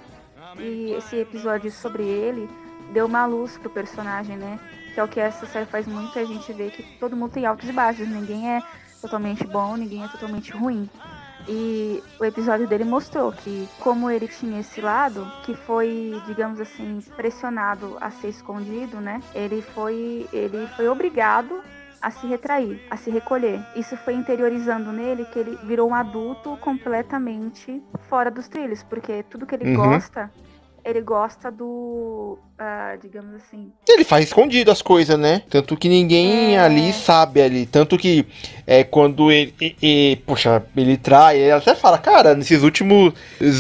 E esse episódio sobre ele deu uma luz pro personagem, né? Que é o que essa série faz muito, a gente vê que todo mundo tem altos e baixos, ninguém é totalmente bom, ninguém é totalmente ruim. E o episódio dele mostrou que, como ele tinha esse lado, que foi, digamos assim, pressionado a ser escondido, né? Ele foi, ele foi obrigado a se retrair, a se recolher. Isso foi interiorizando nele que ele virou um adulto completamente fora dos trilhos, porque tudo que ele uhum. gosta ele gosta do. Uh, digamos assim. Ele faz escondido as coisas, né? Tanto que ninguém é... ali sabe ali. Tanto que é quando ele. E, e, poxa, ele trai. Ele até fala, cara, nesses últimos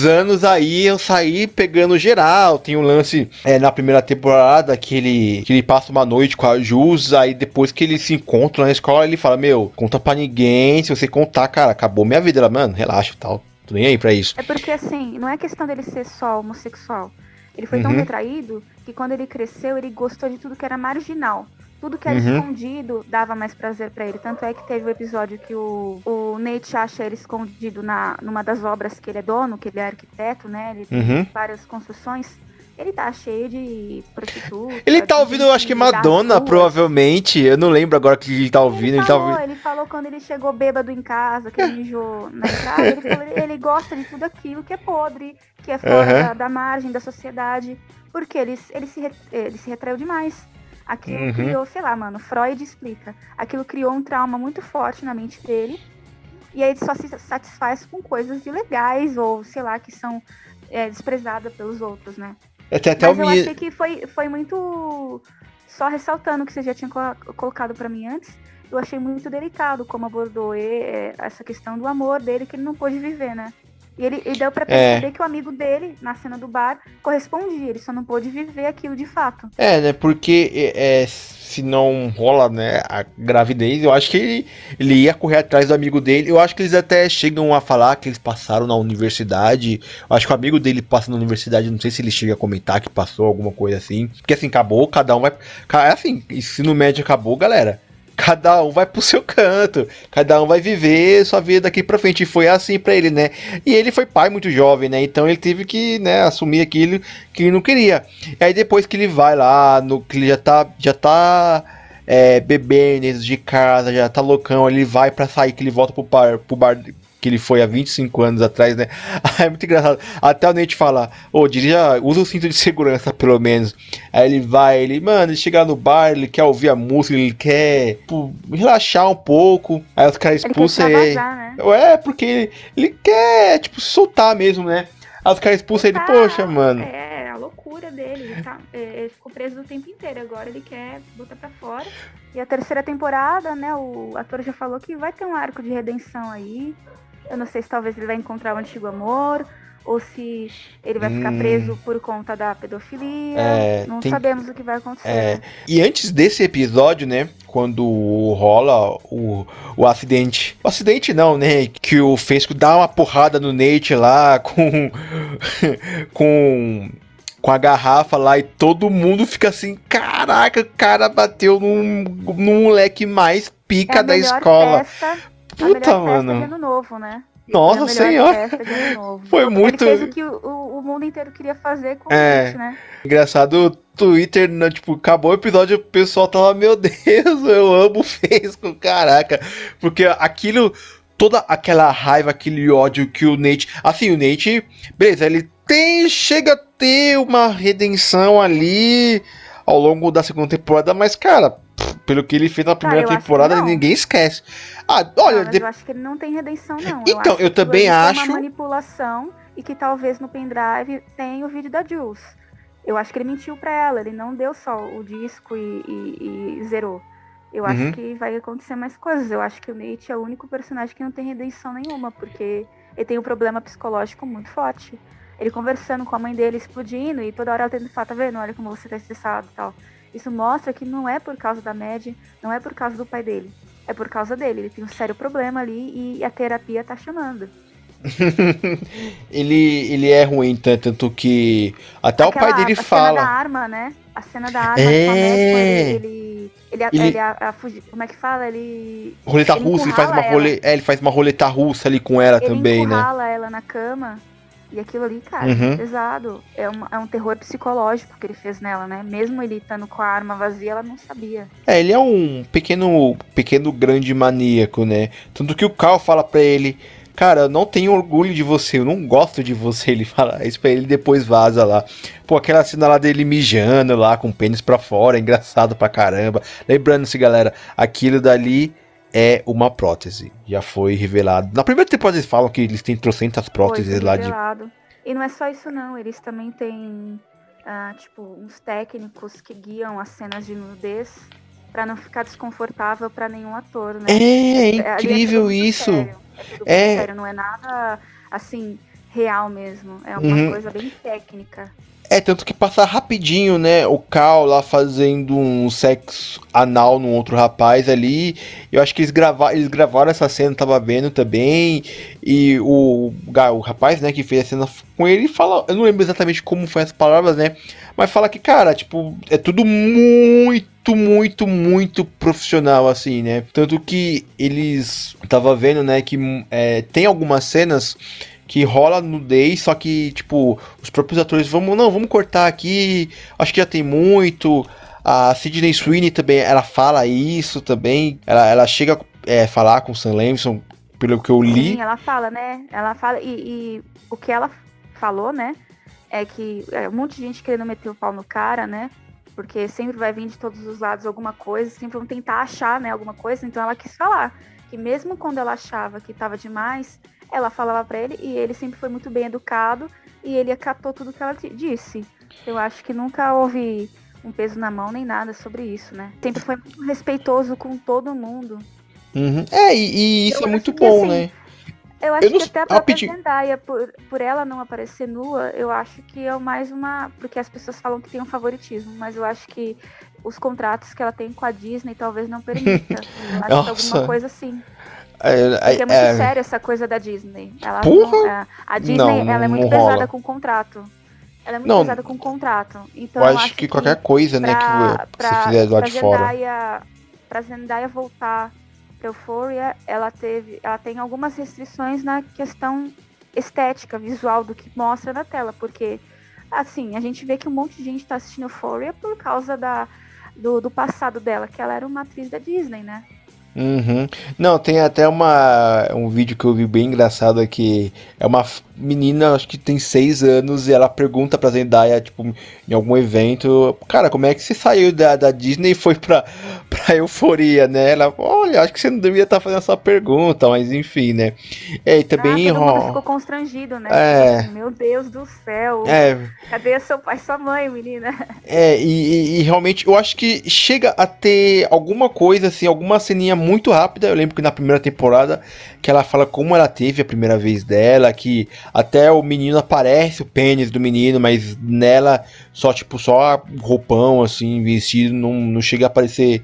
anos aí eu saí pegando geral. Tem um lance é, na primeira temporada que ele, que ele passa uma noite com a Jus. Aí depois que eles se encontram na escola, ele fala: Meu, conta pra ninguém. Se você contar, cara, acabou minha vida. Ela, mano, relaxa tal tô nem aí pra isso. É porque, assim, não é questão dele ser só homossexual. Ele foi uhum. tão retraído que quando ele cresceu, ele gostou de tudo que era marginal. Tudo que era uhum. escondido dava mais prazer para ele. Tanto é que teve o episódio que o, o Nate acha ele escondido na, numa das obras que ele é dono, que ele é arquiteto, né? Ele tem uhum. várias construções. Ele tá cheio de prostitutas. Ele tá ouvindo, eu acho que Madonna, provavelmente. Eu não lembro agora que ele tá ouvindo. Ele, falou, ele, tá ouvindo. ele falou quando ele chegou bêbado em casa, que ele mijou na entrada. Ele, falou, ele gosta de tudo aquilo que é podre, que é fora uhum. da, da, margem da sociedade. Porque ele, ele, se, ele se retraiu demais. Aquilo uhum. criou, sei lá, mano, Freud explica. Aquilo criou um trauma muito forte na mente dele. E aí ele só se satisfaz com coisas ilegais ou, sei lá, que são é, desprezadas pelos outros, né? Até, até Mas eu achei que foi, foi muito. Só ressaltando o que você já tinha colocado para mim antes, eu achei muito delicado como abordou ele, essa questão do amor dele que ele não pôde viver, né? E ele e deu pra perceber é. que o amigo dele, na cena do bar, correspondia, ele só não pôde viver aquilo de fato. É, né? Porque é, se não rola, né, a gravidez, eu acho que ele, ele ia correr atrás do amigo dele. Eu acho que eles até chegam a falar que eles passaram na universidade. Eu acho que o amigo dele passa na universidade, não sei se ele chega a comentar que passou alguma coisa assim. Porque assim, acabou, cada um vai. Assim, ensino médio acabou, galera cada um vai pro seu canto, cada um vai viver sua vida daqui pra frente. E foi assim para ele, né? E ele foi pai muito jovem, né? Então ele teve que, né, assumir aquilo que ele não queria. E aí depois que ele vai lá, no que ele já tá, já tá é, bebendo de casa, já tá loucão, ele vai para sair, que ele volta pro bar, pro bar que ele foi há 25 anos atrás, né? é muito engraçado. Até o Nate fala, ô, oh, dirija, usa o cinto de segurança, pelo menos. Aí ele vai, ele, mano, ele chega no bar, ele quer ouvir a música, ele quer pô, relaxar um pouco. Aí os caras expulsam ele. ele. né? É, porque ele, ele quer, tipo, soltar mesmo, né? Aí os caras expulsam ele, poxa, mano. É, a loucura dele. Ele, tá, é, ele ficou preso o tempo inteiro. Agora ele quer botar pra fora. E a terceira temporada, né? O ator já falou que vai ter um arco de redenção aí. Eu não sei se talvez ele vai encontrar o um antigo amor ou se ele vai ficar hum. preso por conta da pedofilia. É, não tem... sabemos o que vai acontecer. É. E antes desse episódio, né? Quando rola o, o acidente. O acidente não, né? Que o Fesco dá uma porrada no Nate lá com. com. Com a garrafa lá e todo mundo fica assim: caraca, o cara bateu num, num moleque mais pica é da escola. Festa Puta, mano. de ano novo, né? Nossa senhora. Foi muito. Ele fez o que o, o mundo inteiro queria fazer com é. gente, né? Engraçado, o Twitter, né, tipo, acabou o episódio, o pessoal tava, meu Deus, eu amo o Fesco, caraca. Porque aquilo, toda aquela raiva, aquele ódio que o Nate. Assim, o Nate, beleza, ele tem. Chega a ter uma redenção ali ao longo da segunda temporada, mas, cara, pelo que ele fez na primeira ah, temporada, ninguém esquece. Ah, olha. de... Eu acho que ele não tem redenção, não. Então, eu, eu também acho. uma manipulação e que talvez no pendrive tenha o vídeo da Jules. Eu acho que ele mentiu para ela, ele não deu só o disco e, e, e zerou. Eu uhum. acho que vai acontecer mais coisas. Eu acho que o Nate é o único personagem que não tem redenção nenhuma, porque ele tem um problema psicológico muito forte. Ele conversando com a mãe dele, explodindo, e toda hora ela tendo falar, tá vendo? Olha como você tá estressado e tal. Isso mostra que não é por causa da Mad, não é por causa do pai dele. é por causa dele. Ele tem um sério problema ali e a terapia tá chamando. ele, ele é ruim, tanto que até Aquela, o pai dele a fala. A cena da arma, né? A cena da arma é... ele, ele, ele, ele, ele a, a, como é que fala? Ele. Roleta ele russa, ele faz uma role, é, ele faz uma roleta russa ali com ela também, né? Ele ela na cama. E aquilo ali, cara, uhum. é pesado. É um, é um terror psicológico que ele fez nela, né? Mesmo ele estando com a arma vazia, ela não sabia. É, ele é um pequeno, pequeno grande maníaco, né? Tanto que o Carl fala pra ele cara, eu não tenho orgulho de você, eu não gosto de você. Ele fala isso pra ele depois vaza lá. Pô, aquela cena lá dele mijando lá, com o pênis pra fora, engraçado pra caramba. Lembrando-se, galera, aquilo dali é uma prótese. Já foi revelado. Na primeira temporada eles falam que eles têm trocentas próteses foi lá revelado. de. E não é só isso, não. Eles também têm, uh, tipo, uns técnicos que guiam as cenas de nudez para não ficar desconfortável para nenhum ator, né? É, é, é incrível é isso. Sério. É, é... Sério, não é nada assim real mesmo. É uma uhum. coisa bem técnica. É, tanto que passa rapidinho, né? O Cal lá fazendo um sexo anal num outro rapaz ali. Eu acho que eles, grava eles gravaram essa cena, tava vendo também. E o, o rapaz, né, que fez a cena com ele, fala. Eu não lembro exatamente como foi as palavras, né? Mas fala que, cara, tipo, é tudo muito, muito, muito profissional, assim, né? Tanto que eles. Tava vendo, né, que é, tem algumas cenas que rola nudez, só que, tipo, os próprios atores, vamos, não, vamos cortar aqui, acho que já tem muito. A Sidney Sweeney também, ela fala isso também, ela, ela chega a é, falar com o Sam Levinson, pelo que eu li. Sim, ela fala, né? Ela fala, e, e o que ela falou, né? É que é, um monte de gente querendo meter o pau no cara, né? Porque sempre vai vir de todos os lados alguma coisa, sempre vão tentar achar, né, alguma coisa. Então ela quis falar que mesmo quando ela achava que estava demais, ela falava para ele e ele sempre foi muito bem educado e ele acatou tudo que ela disse. Eu acho que nunca houve um peso na mão nem nada sobre isso, né? Sempre foi muito respeitoso com todo mundo. Uhum. É, e, e isso eu é muito bom, assim, né? Eu acho eu que até a própria Zendaya, por, por ela não aparecer nua, eu acho que é mais uma. Porque as pessoas falam que tem um favoritismo, mas eu acho que os contratos que ela tem com a Disney talvez não permita. Eu acho Nossa. que alguma coisa assim. É, Porque é muito é... sério essa coisa da Disney. Ela não, é, a Disney não, ela é muito pesada rola. com contrato. Ela é muito não, pesada com contrato. Então, eu acho, acho que, que, qualquer coisa, pra, né, que, pra, você fizer lado de fora. Pra Zendaya voltar pra Euphoria, ela teve. Ela tem algumas restrições na questão estética, visual do que mostra na tela. Porque, assim, a gente vê que um monte de gente tá assistindo Euphoria por causa da, do, do passado dela, que ela era uma atriz da Disney, né? Uhum. Não, tem até uma, um vídeo que eu vi bem engraçado aqui. É uma menina, acho que tem seis anos, e ela pergunta pra Zendaya, tipo, em algum evento, cara, como é que você saiu da, da Disney e foi pra, pra euforia, né? Ela, olha, acho que você não devia estar tá fazendo essa pergunta, mas enfim, né? É, e também. Ah, todo mundo ficou constrangido, né? É. Meu Deus do céu. É. Cadê seu pai e sua mãe, menina? É, e, e, realmente eu acho que chega a ter alguma coisa, assim, alguma ceninha muito rápida. Eu lembro que na primeira temporada que ela fala como ela teve a primeira vez dela, que até o menino aparece o pênis do menino, mas nela só tipo só roupão assim, vestido, não, não chega a aparecer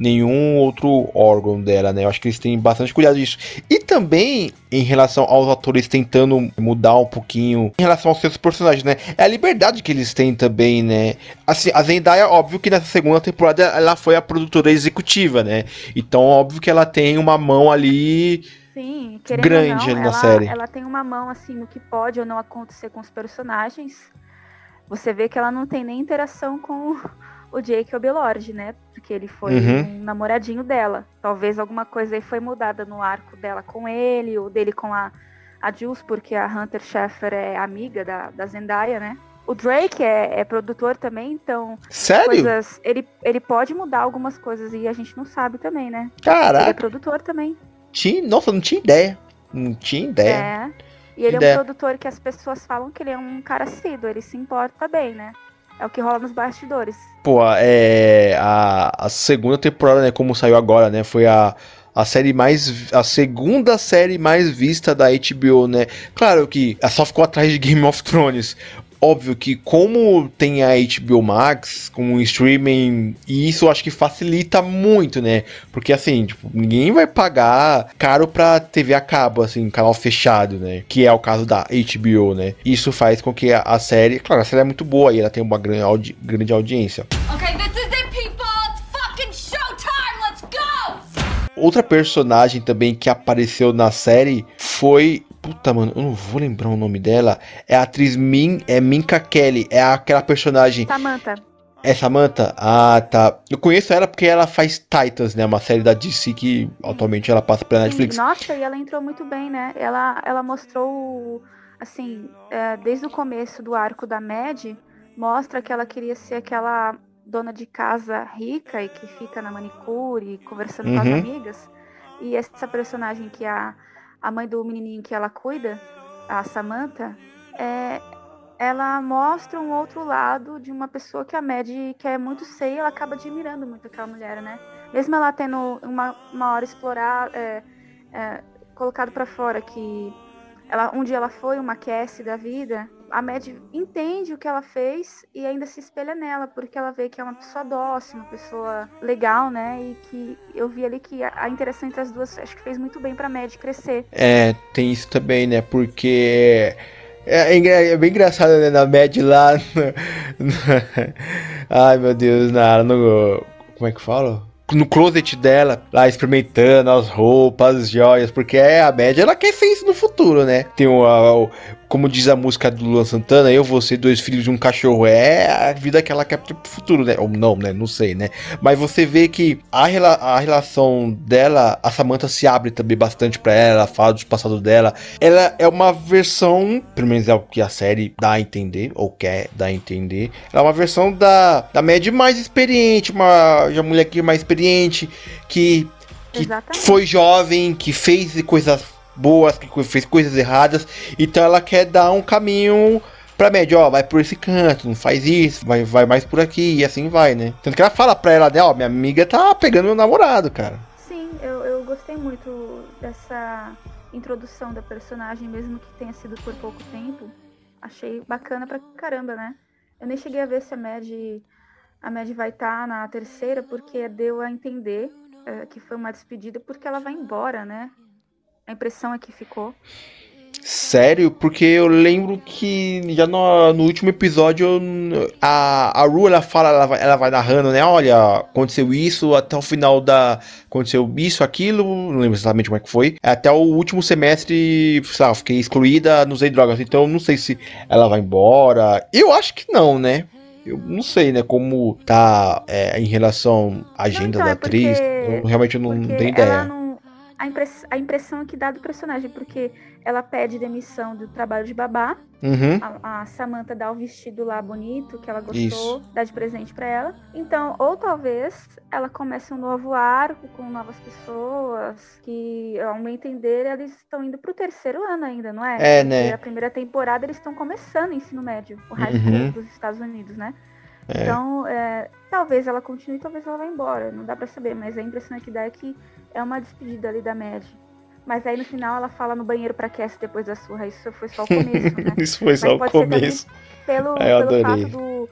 nenhum outro órgão dela, né? Eu acho que eles têm bastante cuidado disso. E também em relação aos atores tentando mudar um pouquinho em relação aos seus personagens, né? É a liberdade que eles têm também, né? Assim, a Zendaya, óbvio que nessa segunda temporada ela foi a produtora executiva, né? Então, óbvio que ela tem uma mão ali Sim, grande não, na ela, série. Ela tem uma mão assim no que pode ou não acontecer com os personagens. Você vê que ela não tem nem interação com o Jacob Elord, né? Porque ele foi uhum. um namoradinho dela. Talvez alguma coisa aí foi mudada no arco dela com ele, ou dele com a, a Jules, porque a Hunter Schaeffer é amiga da, da Zendaya, né? O Drake é, é produtor também, então. Sério? Coisas, ele, ele pode mudar algumas coisas e a gente não sabe também, né? Caraca. Ele é produtor também. Tinha, nossa, não tinha ideia. Não tinha ideia. É. E ele ideia. é um produtor que as pessoas falam que ele é um cara cido, ele se importa bem, né? É o que rola nos bastidores. Pô, é. A, a segunda temporada, né? Como saiu agora, né? Foi a, a série mais. A segunda série mais vista da HBO, né? Claro que só ficou atrás de Game of Thrones. Óbvio que como tem a HBO Max com um streaming, e isso eu acho que facilita muito, né? Porque assim, tipo, ninguém vai pagar caro pra TV a cabo, assim, canal fechado, né? Que é o caso da HBO, né? Isso faz com que a, a série, claro, a série é muito boa e ela tem uma grande, audi grande audiência. Okay, this is it, people! It's fucking showtime! Let's go! Outra personagem também que apareceu na série foi Puta, mano, eu não vou lembrar o nome dela. É a atriz Min, é Minka Kelly. É aquela personagem. Samantha. É Samantha? Ah, tá. Eu conheço ela porque ela faz Titans, né? Uma série da DC que Sim. atualmente ela passa pela Netflix. Nossa, e ela entrou muito bem, né? Ela, ela mostrou, assim, é, desde o começo do arco da Mad, mostra que ela queria ser aquela dona de casa rica e que fica na manicure, conversando uhum. com as uhum. amigas. E essa personagem que é a a mãe do menininho que ela cuida, a Samantha, é, ela mostra um outro lado de uma pessoa que a Mad quer muito ser e ela acaba admirando muito aquela mulher, né? Mesmo ela tendo uma, uma hora explorar, é, é, colocado para fora que ela, um dia ela foi uma Cassie da vida, a Mad entende o que ela fez e ainda se espelha nela, porque ela vê que é uma pessoa dócil, uma pessoa legal, né? E que eu vi ali que a, interação entre as duas acho que fez muito bem pra Mad crescer. É, tem isso também, né? Porque. É, é, é bem engraçado, né? Na Mad lá. No. Ai meu Deus, na, no. Como é que fala? no closet dela, lá experimentando as roupas, as joias, porque é a média, ela quer ser isso no futuro, né? Tem o, a, como diz a música do Luan Santana, eu, você, dois filhos de um cachorro. É a vida que ela quer pro futuro, né? Ou não, né? Não sei, né? Mas você vê que a, rela a relação dela, a Samantha se abre também bastante para ela, fala dos passados dela. Ela é uma versão, pelo menos é o que a série dá a entender, ou quer dar a entender. Ela é uma versão da, da Mad mais experiente, uma, uma mulher que é mais experiente, que, que foi jovem, que fez coisas boas, que fez coisas erradas. Então ela quer dar um caminho pra média, ó, vai por esse canto, não faz isso, vai, vai mais por aqui, e assim vai, né? Tanto que ela fala pra ela, né, ó, minha amiga tá pegando meu namorado, cara. Sim, eu, eu gostei muito dessa introdução da personagem, mesmo que tenha sido por pouco tempo. Achei bacana pra caramba, né? Eu nem cheguei a ver se a Mad, a Mad vai estar tá na terceira, porque deu a entender é, que foi uma despedida, porque ela vai embora, né? A impressão é que ficou. Sério? Porque eu lembro que já no, no último episódio a, a Ru ela fala, ela vai, ela vai narrando, né? Olha, aconteceu isso até o final da. Aconteceu isso, aquilo, não lembro exatamente como é que foi. Até o último semestre, sabe, fiquei excluída, não usei drogas. Então não sei se ela vai embora. Eu acho que não, né? Eu não sei, né, como tá é, em relação à agenda não, então, da é atriz. Eu realmente não tenho ideia. A, impress a impressão que dá do personagem, porque ela pede demissão do trabalho de babá. Uhum. A, a Samantha dá o vestido lá bonito, que ela gostou, Isso. dá de presente para ela. Então, ou talvez ela comece um novo arco com novas pessoas, que, ao meu entender, eles estão indo pro terceiro ano ainda, não é? É, né? A primeira temporada eles estão começando o ensino médio, o high school uhum. dos Estados Unidos, né? É. Então, é, talvez ela continue, talvez ela vá embora. Não dá para saber, mas a impressão que dá é que é uma despedida ali da Mad. Mas aí no final ela fala no banheiro pra Cass depois da surra. Isso foi só o começo, né? Isso foi só Mas o começo. Pelo, pelo fato do.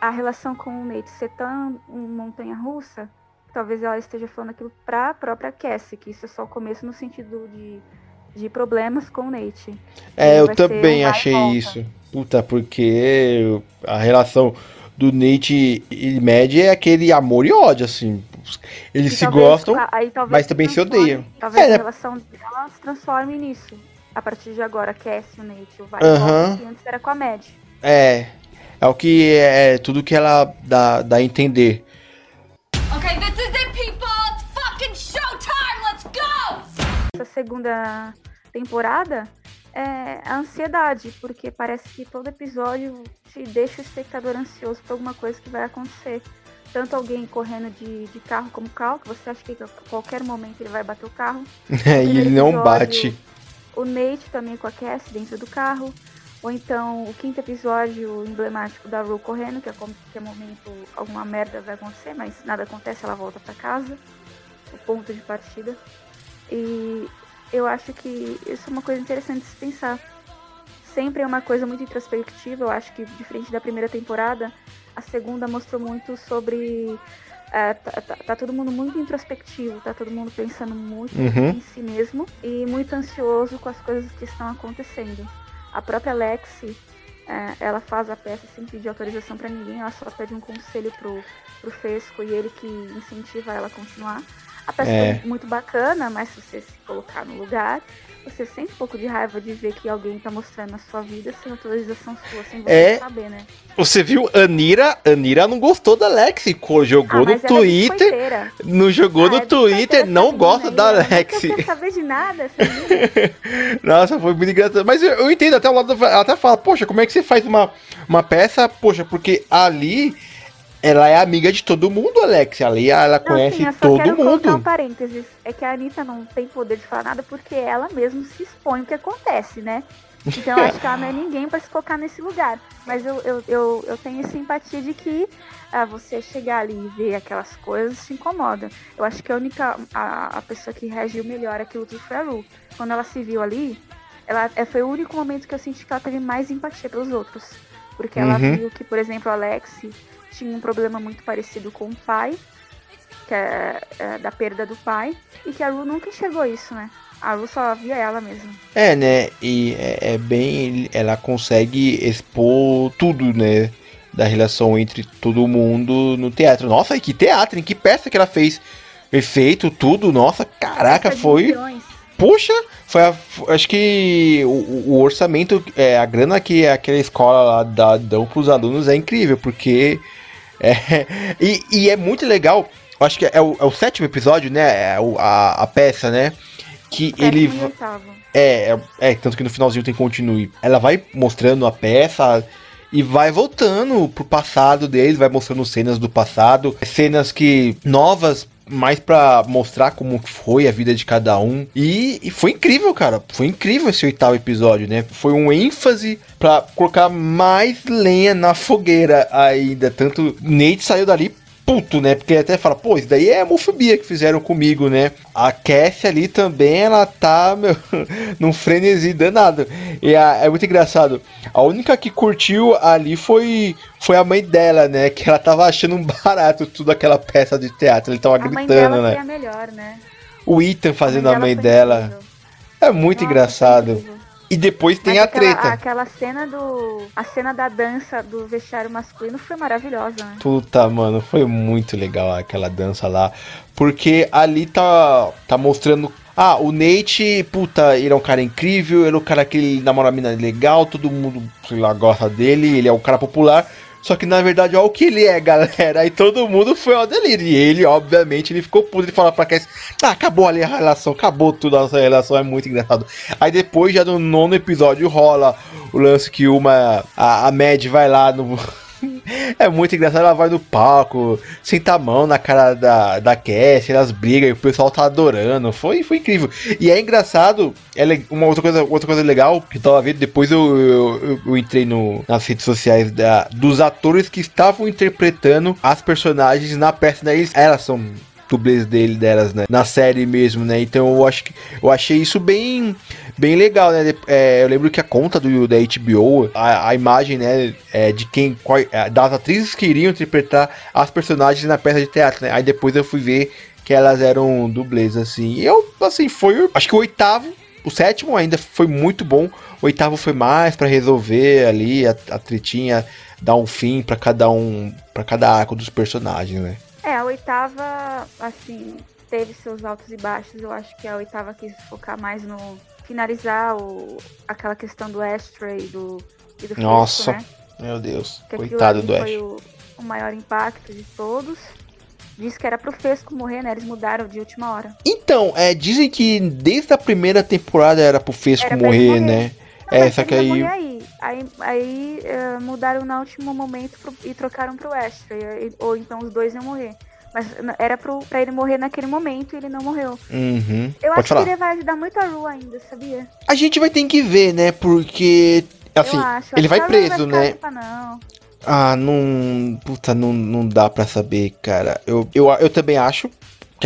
A relação com o Nate ser tão montanha russa, talvez ela esteja falando aquilo pra própria Cassie, que isso é só o começo no sentido de, de problemas com o Nate. É, eu também achei isso. Puta, porque a relação do Nate e Mad é aquele amor e ódio, assim. Eles e se talvez, gostam, aí, mas também se odeiam. Talvez é, a né? relação dela se transforme nisso. A partir de agora, Cass e o Nate, o vai uh que antes era com a Mad. É. É o que é, é tudo que ela dá, dá a entender. Okay, this is it, people! It's fucking showtime! Let's go! Essa segunda temporada é a ansiedade, porque parece que todo episódio te deixa o espectador ansioso por alguma coisa que vai acontecer. Tanto alguém correndo de, de carro como carro, que você acha que a qualquer momento ele vai bater o carro. É, e ele não bate. O Nate também com a Cass dentro do carro. Ou então o quinto episódio emblemático da Ru correndo, que é como que é momento alguma merda vai acontecer, mas nada acontece, ela volta para casa. O ponto de partida. E eu acho que isso é uma coisa interessante de se pensar. sempre é uma coisa muito introspectiva. Eu acho que, diferente da primeira temporada, a segunda mostrou muito sobre. É, tá, tá, tá, todo mundo muito introspectivo, tá todo mundo pensando muito uhum. em si mesmo e muito ansioso com as coisas que estão acontecendo. A própria Lexi, é, ela faz a peça sem pedir autorização para ninguém, ela só pede um conselho pro, pro Fesco e ele que incentiva ela a continuar. A peça é. é muito bacana, mas se você se colocar no lugar, você sente um pouco de raiva de ver que alguém tá mostrando a sua vida sem autorização sua, sem você é, saber, né? Você viu, Anira, Anira não gostou da Lexi, jogou ah, no é Twitter, não jogou ah, no é Twitter, não gosta da Lexi. Não quer saber de nada, Nossa, foi muito engraçado. Mas eu, eu entendo, até o lado, ela até fala, poxa, como é que você faz uma, uma peça, poxa, porque ali ela é amiga de todo mundo, Alex. Ali ela não, conhece sim, todo quero mundo. um parênteses. É que a Anitta não tem poder de falar nada porque ela mesma se expõe o que acontece, né? Então eu acho que ela não é ninguém para se colocar nesse lugar. Mas eu, eu, eu, eu tenho simpatia de que ah, você chegar ali e ver aquelas coisas se incomoda. Eu acho que a única a, a pessoa que reagiu melhor àquilo tudo foi a Ru. Quando ela se viu ali, ela é, foi o único momento que eu senti que ela teve mais empatia pelos outros. Porque ela uhum. viu que, por exemplo, a Alex tinha um problema muito parecido com o pai, que é, é, da perda do pai, e que a Ru nunca enxergou isso, né? A Ru só via ela mesmo. É, né? E é, é bem. Ela consegue expor tudo, né? Da relação entre todo mundo no teatro. Nossa, que teatro, em que peça que ela fez? Efeito, tudo, nossa, caraca, foi. Puxa, foi a, acho que o, o, orçamento, é, a grana que aquela escola lá dá, dão pros alunos é incrível, porque é, e, e, é muito legal. Eu acho que é o, é o sétimo episódio, né? É o, a, a peça, né? Que sétimo ele. É, é, é, tanto que no finalzinho tem continue. Ela vai mostrando a peça e vai voltando pro passado deles, vai mostrando cenas do passado, cenas que novas mais para mostrar como foi a vida de cada um. E, e, foi incrível, cara. Foi incrível esse oitavo episódio, né? Foi um ênfase para colocar mais lenha na fogueira ainda. Tanto Nate saiu dali puto, né? Porque até fala, pô, isso daí é homofobia que fizeram comigo, né? A Cassie ali também, ela tá, meu, num frenesi danado. E a, é muito engraçado. A única que curtiu ali foi foi a mãe dela, né? Que ela tava achando um barato tudo aquela peça de teatro. Ele tava a gritando, mãe dela né? Foi a melhor, né? O Ethan fazendo a mãe, a mãe dela. É muito Nossa, engraçado. E depois tem Mas a aquela, treta. Aquela cena do. A cena da dança do vestiário masculino foi maravilhosa, né? Puta, mano, foi muito legal aquela dança lá. Porque ali tá, tá mostrando. Ah, o Nate, puta, ele é um cara incrível, ele é um cara que ele namora uma mina legal, todo mundo, sei lá, gosta dele, ele é um cara popular. Só que na verdade, olha o que ele é, galera. Aí todo mundo foi ao delírio. E ele, obviamente, ele ficou puto de falar pra Cass: Ah, acabou ali a relação, acabou tudo a nossa relação. É muito engraçado. Aí depois, já no nono episódio, rola o lance que uma. A, a Mad vai lá no. É muito engraçado, ela vai no palco, senta a mão na cara da, da Cassie, elas brigam e o pessoal tá adorando. Foi, foi incrível. E é engraçado, é uma outra coisa, outra coisa legal que eu tava vendo, depois eu, eu, eu entrei no, nas redes sociais da, dos atores que estavam interpretando as personagens na peça, né? Elas são dublês dele delas, né? Na série mesmo, né? Então eu acho que eu achei isso bem bem legal, né? É, eu lembro que a conta do da HBO, a, a imagem, né, é de quem qual, é, das atrizes que iriam interpretar as personagens na peça de teatro, né? Aí depois eu fui ver que elas eram dublês assim. Eu assim, foi, acho que o oitavo o sétimo ainda foi muito bom. O oitavo foi mais para resolver ali a, a tretinha, dar um fim para cada um, para cada arco dos personagens, né? É, a oitava, assim, teve seus altos e baixos. Eu acho que a oitava quis focar mais no finalizar o, aquela questão do Ashtray do, e do Nossa, né? meu Deus, que coitado do Ashtray. Foi o, o maior impacto de todos. Diz que era pro Fesco morrer, né? Eles mudaram de última hora. Então, é, dizem que desde a primeira temporada era pro Fesco era morrer, morrer, né? É, só que aí... aí. Aí, aí uh, mudaram no último momento pro, e trocaram pro Ashley. Ou então os dois iam morrer. Mas era pro, pra ele morrer naquele momento e ele não morreu. Uhum. Eu Pode acho falar. que ele vai ajudar muito a Ru ainda, sabia? A gente vai ter que ver, né? Porque. Assim, acho, ele vai preso, vai né? Limpa, não. Ah, não. Puta, não, não dá pra saber, cara. Eu, eu, eu também acho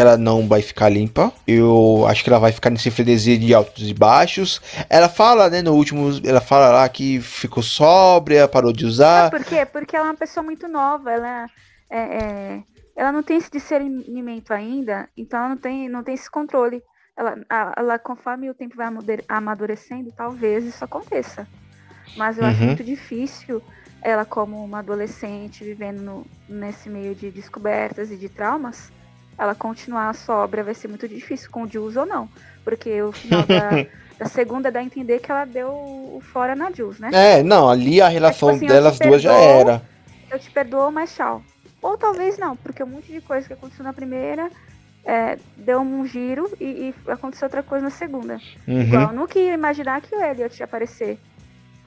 que ela não vai ficar limpa. Eu acho que ela vai ficar nesse frenesia de altos e baixos. Ela fala, né, no último, ela fala lá que ficou sóbria, parou de usar. por quê? Porque ela é uma pessoa muito nova, ela é, é, ela não tem esse discernimento ainda, então ela não tem, não tem esse controle. Ela, ela, conforme o tempo vai amadurecendo, talvez isso aconteça. Mas eu uhum. acho muito difícil ela, como uma adolescente, vivendo no, nesse meio de descobertas e de traumas, ela continuar sóbria vai ser muito difícil, com o Jules ou não. Porque o final da, da segunda dá a entender que ela deu o fora na Jules, né? É, não, ali a relação é, tipo assim, delas duas já era. Eu te perdoo, mas tchau. Ou talvez não, porque um monte de coisa que aconteceu na primeira é, deu um giro e, e, aconteceu outra coisa na segunda. Uhum. Igual, eu nunca ia imaginar que o Elliot ia aparecer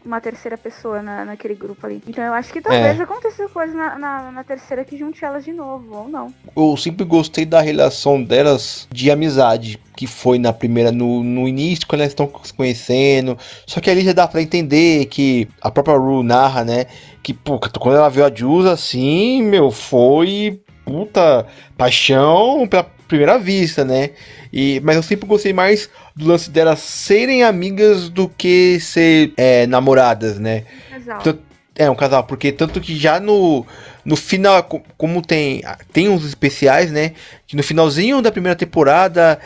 uma terceira pessoa na, naquele grupo ali. Então eu acho que talvez é. aconteça coisa na, na, na, terceira que junte elas de novo, ou não. Eu sempre gostei da relação delas de amizade, que foi na primeira, no, no início, quando elas estão se conhecendo. Só que ali já dá pra entender que a própria Ru narra, né? Que, pô, quando ela viu a Jules assim, meu, foi puta paixão pela primeira vista, né? E, mas eu sempre gostei mais do lance delas serem amigas do que ser é, namoradas, né? Casal. É, um casal, porque tanto que já no, no final, como tem, tem uns especiais, né? Que no finalzinho da primeira temporada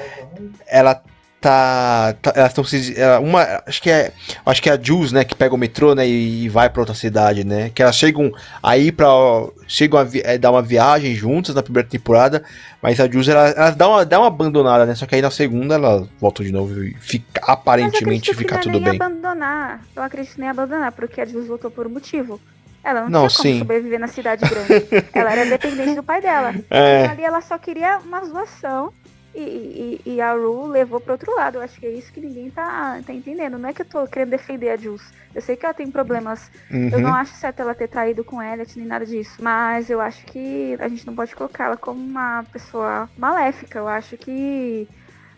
ela tá, tá elas estão se uma acho que é acho que é a Jules né que pega o metrô né e, vai para outra cidade né que elas chegam aí para chegam a é, dar uma viagem juntas na primeira temporada mas a Jules elas, elas dão uma dá uma abandonada né só que aí na segunda elas voltam de novo e fica aparentemente fica é tudo bem abandonar eu acredito nem abandonar porque a Jules voltou por um motivo ela não, não tinha como sim. sobreviver na cidade grande. ela era dependente do pai dela. É. Então ali ela só queria uma zoação e, e, e, a Ru levou para outro lado. Eu acho que é isso que ninguém tá, tá entendendo. Não é que eu tô querendo defender a Jules. Eu sei que ela tem problemas. Uhum. Eu não acho certo ela ter traído com Elliot nem nada disso. Mas eu acho que a gente não pode colocá-la como uma pessoa maléfica. Eu acho que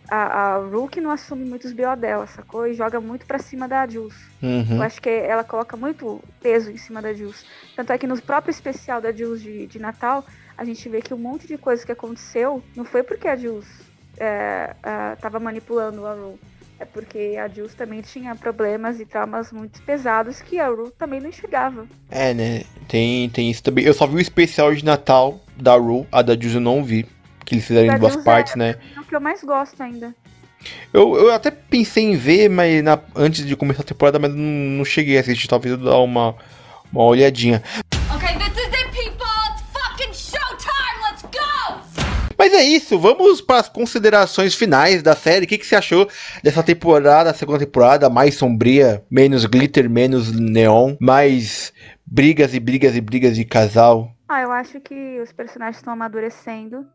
a, a Ru que não assume muitos BO dela, sacou? E joga muito para cima da Jules. Uhum. Eu acho que ela coloca muito peso em cima da Jules. Tanto é que no próprio especial da Jules de, de Natal, a gente vê que um monte de coisa que aconteceu não foi porque a Jules estava é, manipulando a Ru. É porque a Jules também tinha problemas e traumas muito pesados que a Ru também não enxergava. É, né? Tem, tem isso também. Eu só vi o especial de Natal da Ru, a da Jules eu não vi. Que eles fizeram em duas partes, é, né? É o que eu mais gosto ainda. Eu, eu até pensei em ver, mas na, antes de começar a temporada, mas não, não cheguei a assistir. Talvez eu dar uma, uma olhadinha. Mas é isso, vamos para as considerações finais da série. O que, que você achou dessa temporada, a segunda temporada, mais sombria, menos glitter, menos neon, mais brigas e brigas e brigas de casal? Ah, eu acho que os personagens estão amadurecendo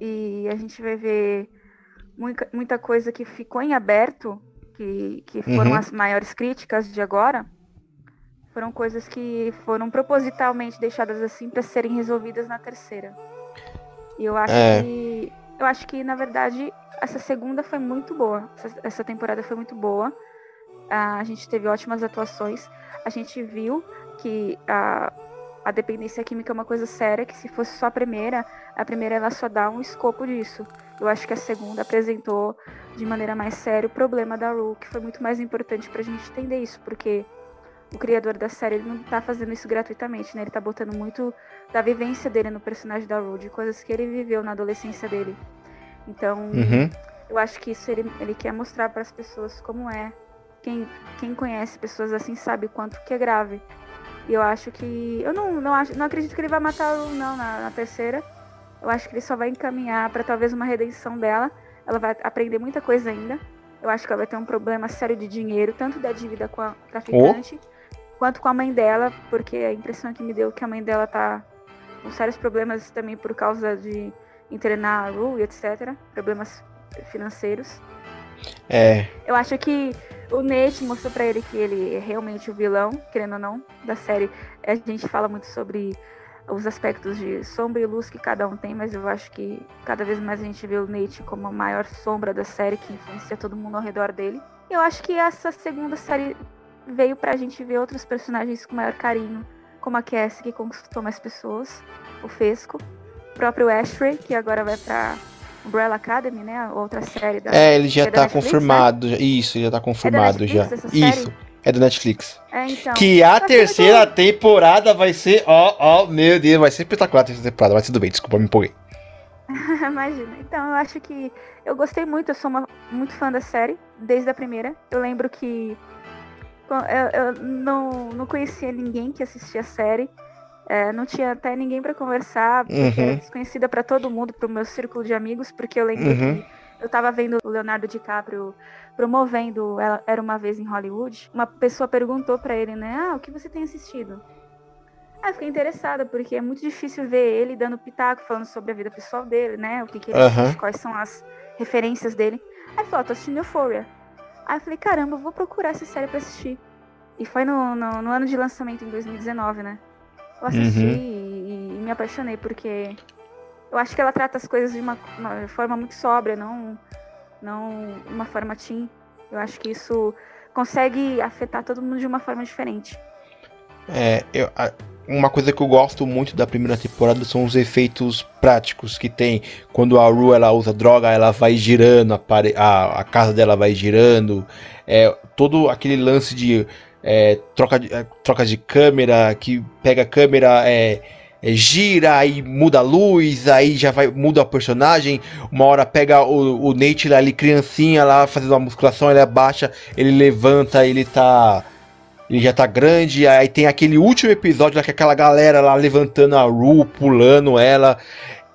e a gente vai ver muita, muita coisa que ficou em aberto, que, que foram uhum. as maiores críticas de agora. Foram coisas que foram propositalmente deixadas assim para serem resolvidas na terceira. E eu acho é. que. Eu acho que, na verdade, essa segunda foi muito boa. Essa, essa temporada foi muito boa. a gente teve ótimas atuações. A gente viu que a, a dependência química é uma coisa séria, que se fosse só a primeira, a primeira ela só dá um escopo disso. Eu acho que a segunda apresentou de maneira mais séria o problema da Ru, que foi muito mais importante pra gente entender isso, porque o criador da série ele não tá fazendo isso gratuitamente, né? Ele tá botando muito da vivência dele no personagem da Rude, coisas que ele viveu na adolescência dele. Então, uhum. eu acho que isso ele, ele quer mostrar para as pessoas como é. Quem, quem conhece pessoas assim sabe quanto que é grave. E eu acho que. Eu não, não, acho, não acredito que ele vai matar o não na, na terceira. Eu acho que ele só vai encaminhar para talvez uma redenção dela. Ela vai aprender muita coisa ainda. Eu acho que ela vai ter um problema sério de dinheiro, tanto da dívida com a traficante. Oh quanto com a mãe dela, porque a impressão que me deu é que a mãe dela tá com sérios problemas também por causa de entrenar a Ru, etc. Problemas financeiros. É. Eu acho que o Nate mostrou para ele que ele é realmente o vilão, querendo ou não, da série. A gente fala muito sobre os aspectos de sombra e luz que cada um tem, mas eu acho que cada vez mais a gente vê o Nate como a maior sombra da série que influencia todo mundo ao redor dele. Eu acho que essa segunda série veio pra gente ver outros personagens com maior carinho, como a Cassie, que conquistou mais pessoas, o Fesco, o próprio Ashley, que agora vai pra Umbrella Academy, né? Outra série da. É, ele já é tá Netflix, confirmado. Né? Isso, já tá confirmado é já. Isso. É do Netflix. É, então. Que a terceira temporada vai ser. Ó, ó, meu Deus, vai ser espetacular a terceira temporada. Mas tudo bem, desculpa, me empolguei. Imagina. Então, eu acho que. Eu gostei muito, eu sou uma, muito fã da série, desde a primeira. Eu lembro que. Eu, eu não, não conhecia ninguém que assistia a série. É, não tinha até ninguém para conversar, porque uhum. era desconhecida para todo mundo, pro meu círculo de amigos, porque eu lembro uhum. que eu tava vendo o Leonardo DiCaprio promovendo Era Uma Vez em Hollywood. Uma pessoa perguntou para ele, né? Ah, o que você tem assistido? Ah, fiquei interessada, porque é muito difícil ver ele dando pitaco, falando sobre a vida pessoal dele, né? O que, que ele uhum. assiste, quais são as referências dele. Aí falou, tô assistindo Euphoria. Aí eu falei, caramba, eu vou procurar essa série pra assistir. E foi no, no, no ano de lançamento, em 2019, né? Eu assisti uhum. e, e, me apaixonei, porque eu acho que ela trata as coisas de uma, uma forma muito sóbria, não, não uma forma teen. Eu acho que isso consegue afetar todo mundo de uma forma diferente. É, eu, uma coisa que eu gosto muito da primeira temporada são os efeitos práticos que tem. Quando a Ru ela usa droga, ela vai girando, a, a, a casa dela vai girando. É, todo aquele lance de é, troca, de, é, troca de câmera, que pega a câmera, é, é, gira, aí muda a luz, aí já vai muda a personagem. Uma hora pega o, o Nate lá, ali, criancinha lá, fazendo uma musculação, ele abaixa, ele levanta, ele tá. Ele já tá grande, aí tem aquele último episódio lá que aquela galera lá levantando a Ru, pulando ela.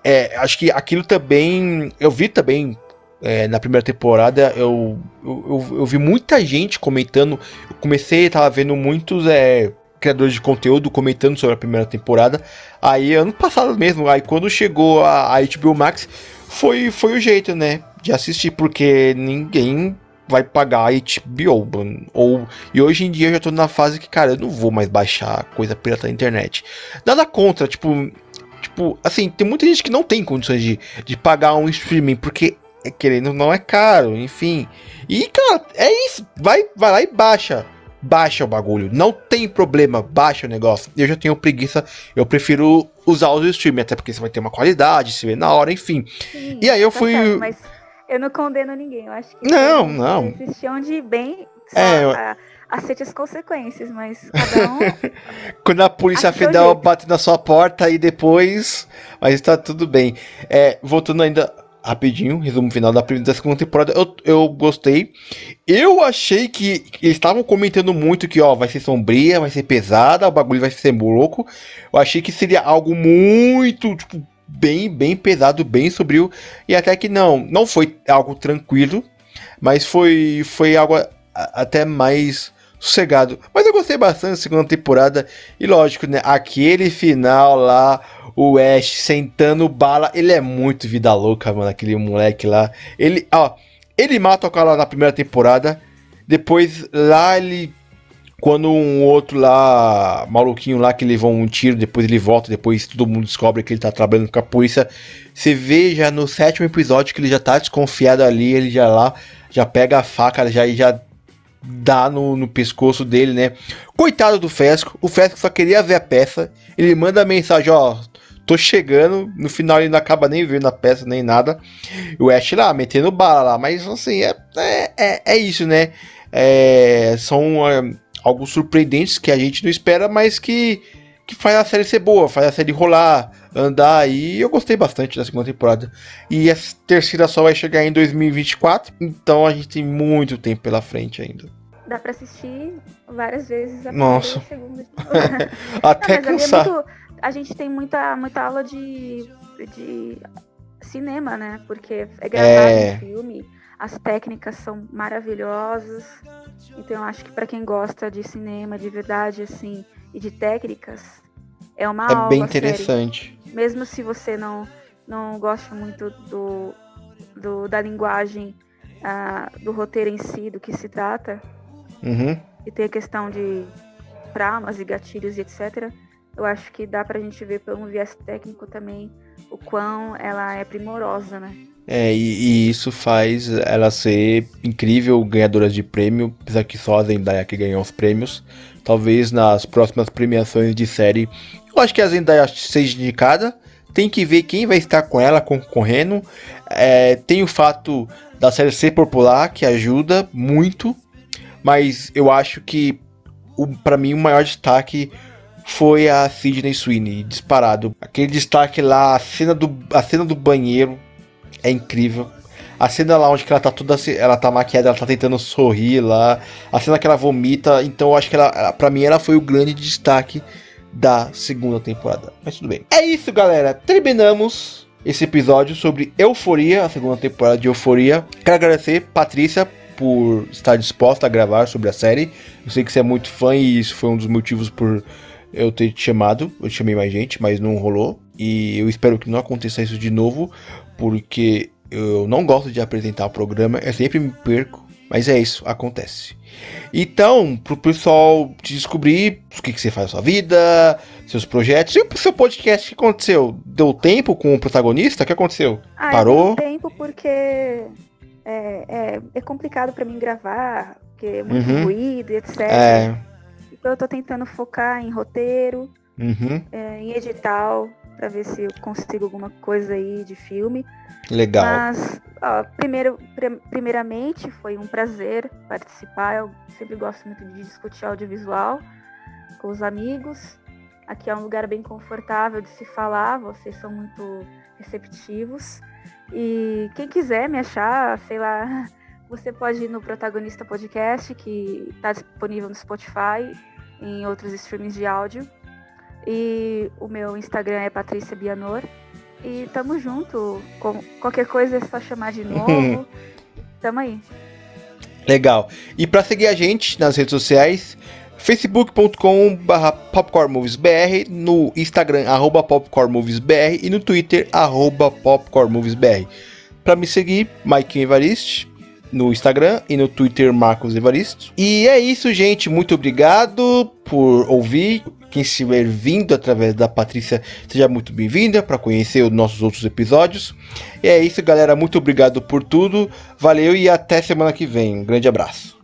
É, acho que aquilo também. Eu vi também é, na primeira temporada, eu, eu, eu, eu, vi muita gente comentando. Eu comecei, tava vendo muitos é, criadores de conteúdo comentando sobre a primeira temporada. Aí ano passado mesmo, aí quando chegou a, a HBO Max, foi, foi o jeito, né? De assistir, porque ninguém vai pagar a HBO. Ou, e hoje em dia eu já tô na fase que, cara, eu não vou mais baixar coisa pirata na internet. Nada contra, tipo. Tipo, assim, tem muita gente que não tem condições de, de pagar um streaming, porque é, querendo não é caro, enfim. E, cara, é isso. Vai, vai lá e baixa baixa o bagulho. Não tem problema, baixa o negócio. Eu já tenho preguiça, eu prefiro usar os streaming, até porque você vai ter uma qualidade, se vê na hora, enfim. Sim, e aí eu tá fui. Certo, mas eu não condeno ninguém, eu acho que. Não, não. Existe onde bem. É, a, aceite as consequências, mas cada um. Quando a polícia federal bate na sua porta e depois. Mas tá tudo bem. É, voltando ainda rapidinho, resumo final da primeira da segunda temporada, eu, eu gostei. Eu achei que eles estavam comentando muito que, ó, vai ser sombria, vai ser pesada, o bagulho vai ser louco. Eu achei que seria algo muito, tipo, bem, bem pesado, bem sombrio. E até que não, não foi algo tranquilo, mas foi, foi algo até mais sossegado. Mas eu gostei bastante da segunda temporada. E lógico, né? Aquele final lá o Ash sentando bala. Ele é muito vida louca, mano, aquele moleque lá. Ele, ó, ele mata o cara na primeira temporada. Depois lá ele quando um outro lá, maluquinho lá que levou um tiro, depois ele volta, depois todo mundo descobre que ele tá trabalhando com a polícia. Você vê já no sétimo episódio que ele já tá desconfiado ali, ele já lá, já pega a faca, já já dá no, no pescoço dele, né? Coitado do Fesco, o Fesco só queria ver a peça. Ele manda mensagem, ó, tô chegando, no final ele não acaba nem vendo a peça nem nada. O Ash lá, metendo bala lá, mas assim, é, é, é, é isso, né? É, são é, algo surpreendentes que a gente não espera, mas que, que faz a série ser boa, faz a série rolar, andar e eu gostei bastante da segunda temporada. E a terceira só vai chegar em 2024, então a gente tem muito tempo pela frente ainda. Dá pra assistir várias vezes a Nossa. segunda. Até não, cansar. É muito a gente tem muita, muita aula de, de cinema, né? Porque é gravado é... filme, as técnicas são maravilhosas. Então eu acho que para quem gosta de cinema de verdade, assim, e de técnicas, é uma é aula. Bem interessante. Série. Mesmo se você não, não gosta muito do, do da linguagem, uh, do roteiro em si, do que se trata, uhum. e tem a questão de traumas e gatilhos e etc eu acho que dá pra gente ver pelo viés técnico também o quão ela é primorosa, né? É, e, e, isso faz ela ser incrível ganhadora de prêmio, apesar que só a Zendaya que ganhou os prêmios. Talvez nas próximas premiações de série, eu acho que a Zendaya seja indicada. tem que ver quem vai estar com ela concorrendo. É, tem o fato da série ser popular, que ajuda muito. Mas eu acho que, para mim, o maior destaque foi a Sidney Sweeney, disparado. Aquele destaque lá, a cena do, a cena do banheiro é incrível. A cena lá onde ela tá toda. Ela tá maquiada, ela tá tentando sorrir lá. A cena que ela vomita. Então eu acho que ela, pra mim, ela foi o grande destaque da segunda temporada. Mas tudo bem. É isso, galera. Terminamos esse episódio sobre Euforia, a segunda temporada de Euforia. Quero agradecer, Patrícia, por estar disposta a gravar sobre a série. Eu sei que você é muito fã e isso foi um dos motivos por eu ter te chamado. Eu chamei mais gente, mas não rolou. E eu espero que não aconteça isso de novo, porque eu não gosto de apresentar o programa, eu sempre me perco, mas é isso, acontece. Então, pro pessoal descobrir o que, que você faz na sua vida, seus projetos, e o seu podcast, o que aconteceu? Deu tempo com o protagonista? O que aconteceu? Ah, Parou? Deu tempo porque é, é, é complicado para mim gravar, porque é muito uhum. ruído, etc. É. Então eu tô tentando focar em roteiro, uhum. é, em edital, para ver se eu consigo alguma coisa aí de filme. Legal. Mas, ó, primeiro, primeiramente, foi um prazer participar. Eu sempre gosto muito de discutir audiovisual com os amigos. Aqui é um lugar bem confortável de se falar, vocês são muito receptivos. E quem quiser me achar, sei lá, você pode ir no Protagonista Podcast, que está disponível no Spotify, em outros streamings de áudio. E o meu Instagram é Patrícia Bianor. E tamo junto. Com qualquer coisa é só chamar de novo. tamo aí. Legal. E para seguir a gente nas redes sociais, facebook.com.br popcornmoviesbr, no Instagram, arroba popcornmoviesbr e no Twitter, arroba popcornmoviesbr. Para me seguir, Mike Evariste, no Instagram e no Twitter, Marcos Evaristo. E é isso, gente. Muito obrigado por ouvir. Quem estiver vindo através da Patrícia, seja muito bem-vinda para conhecer os nossos outros episódios. E é isso, galera. Muito obrigado por tudo. Valeu e até semana que vem. Um grande abraço.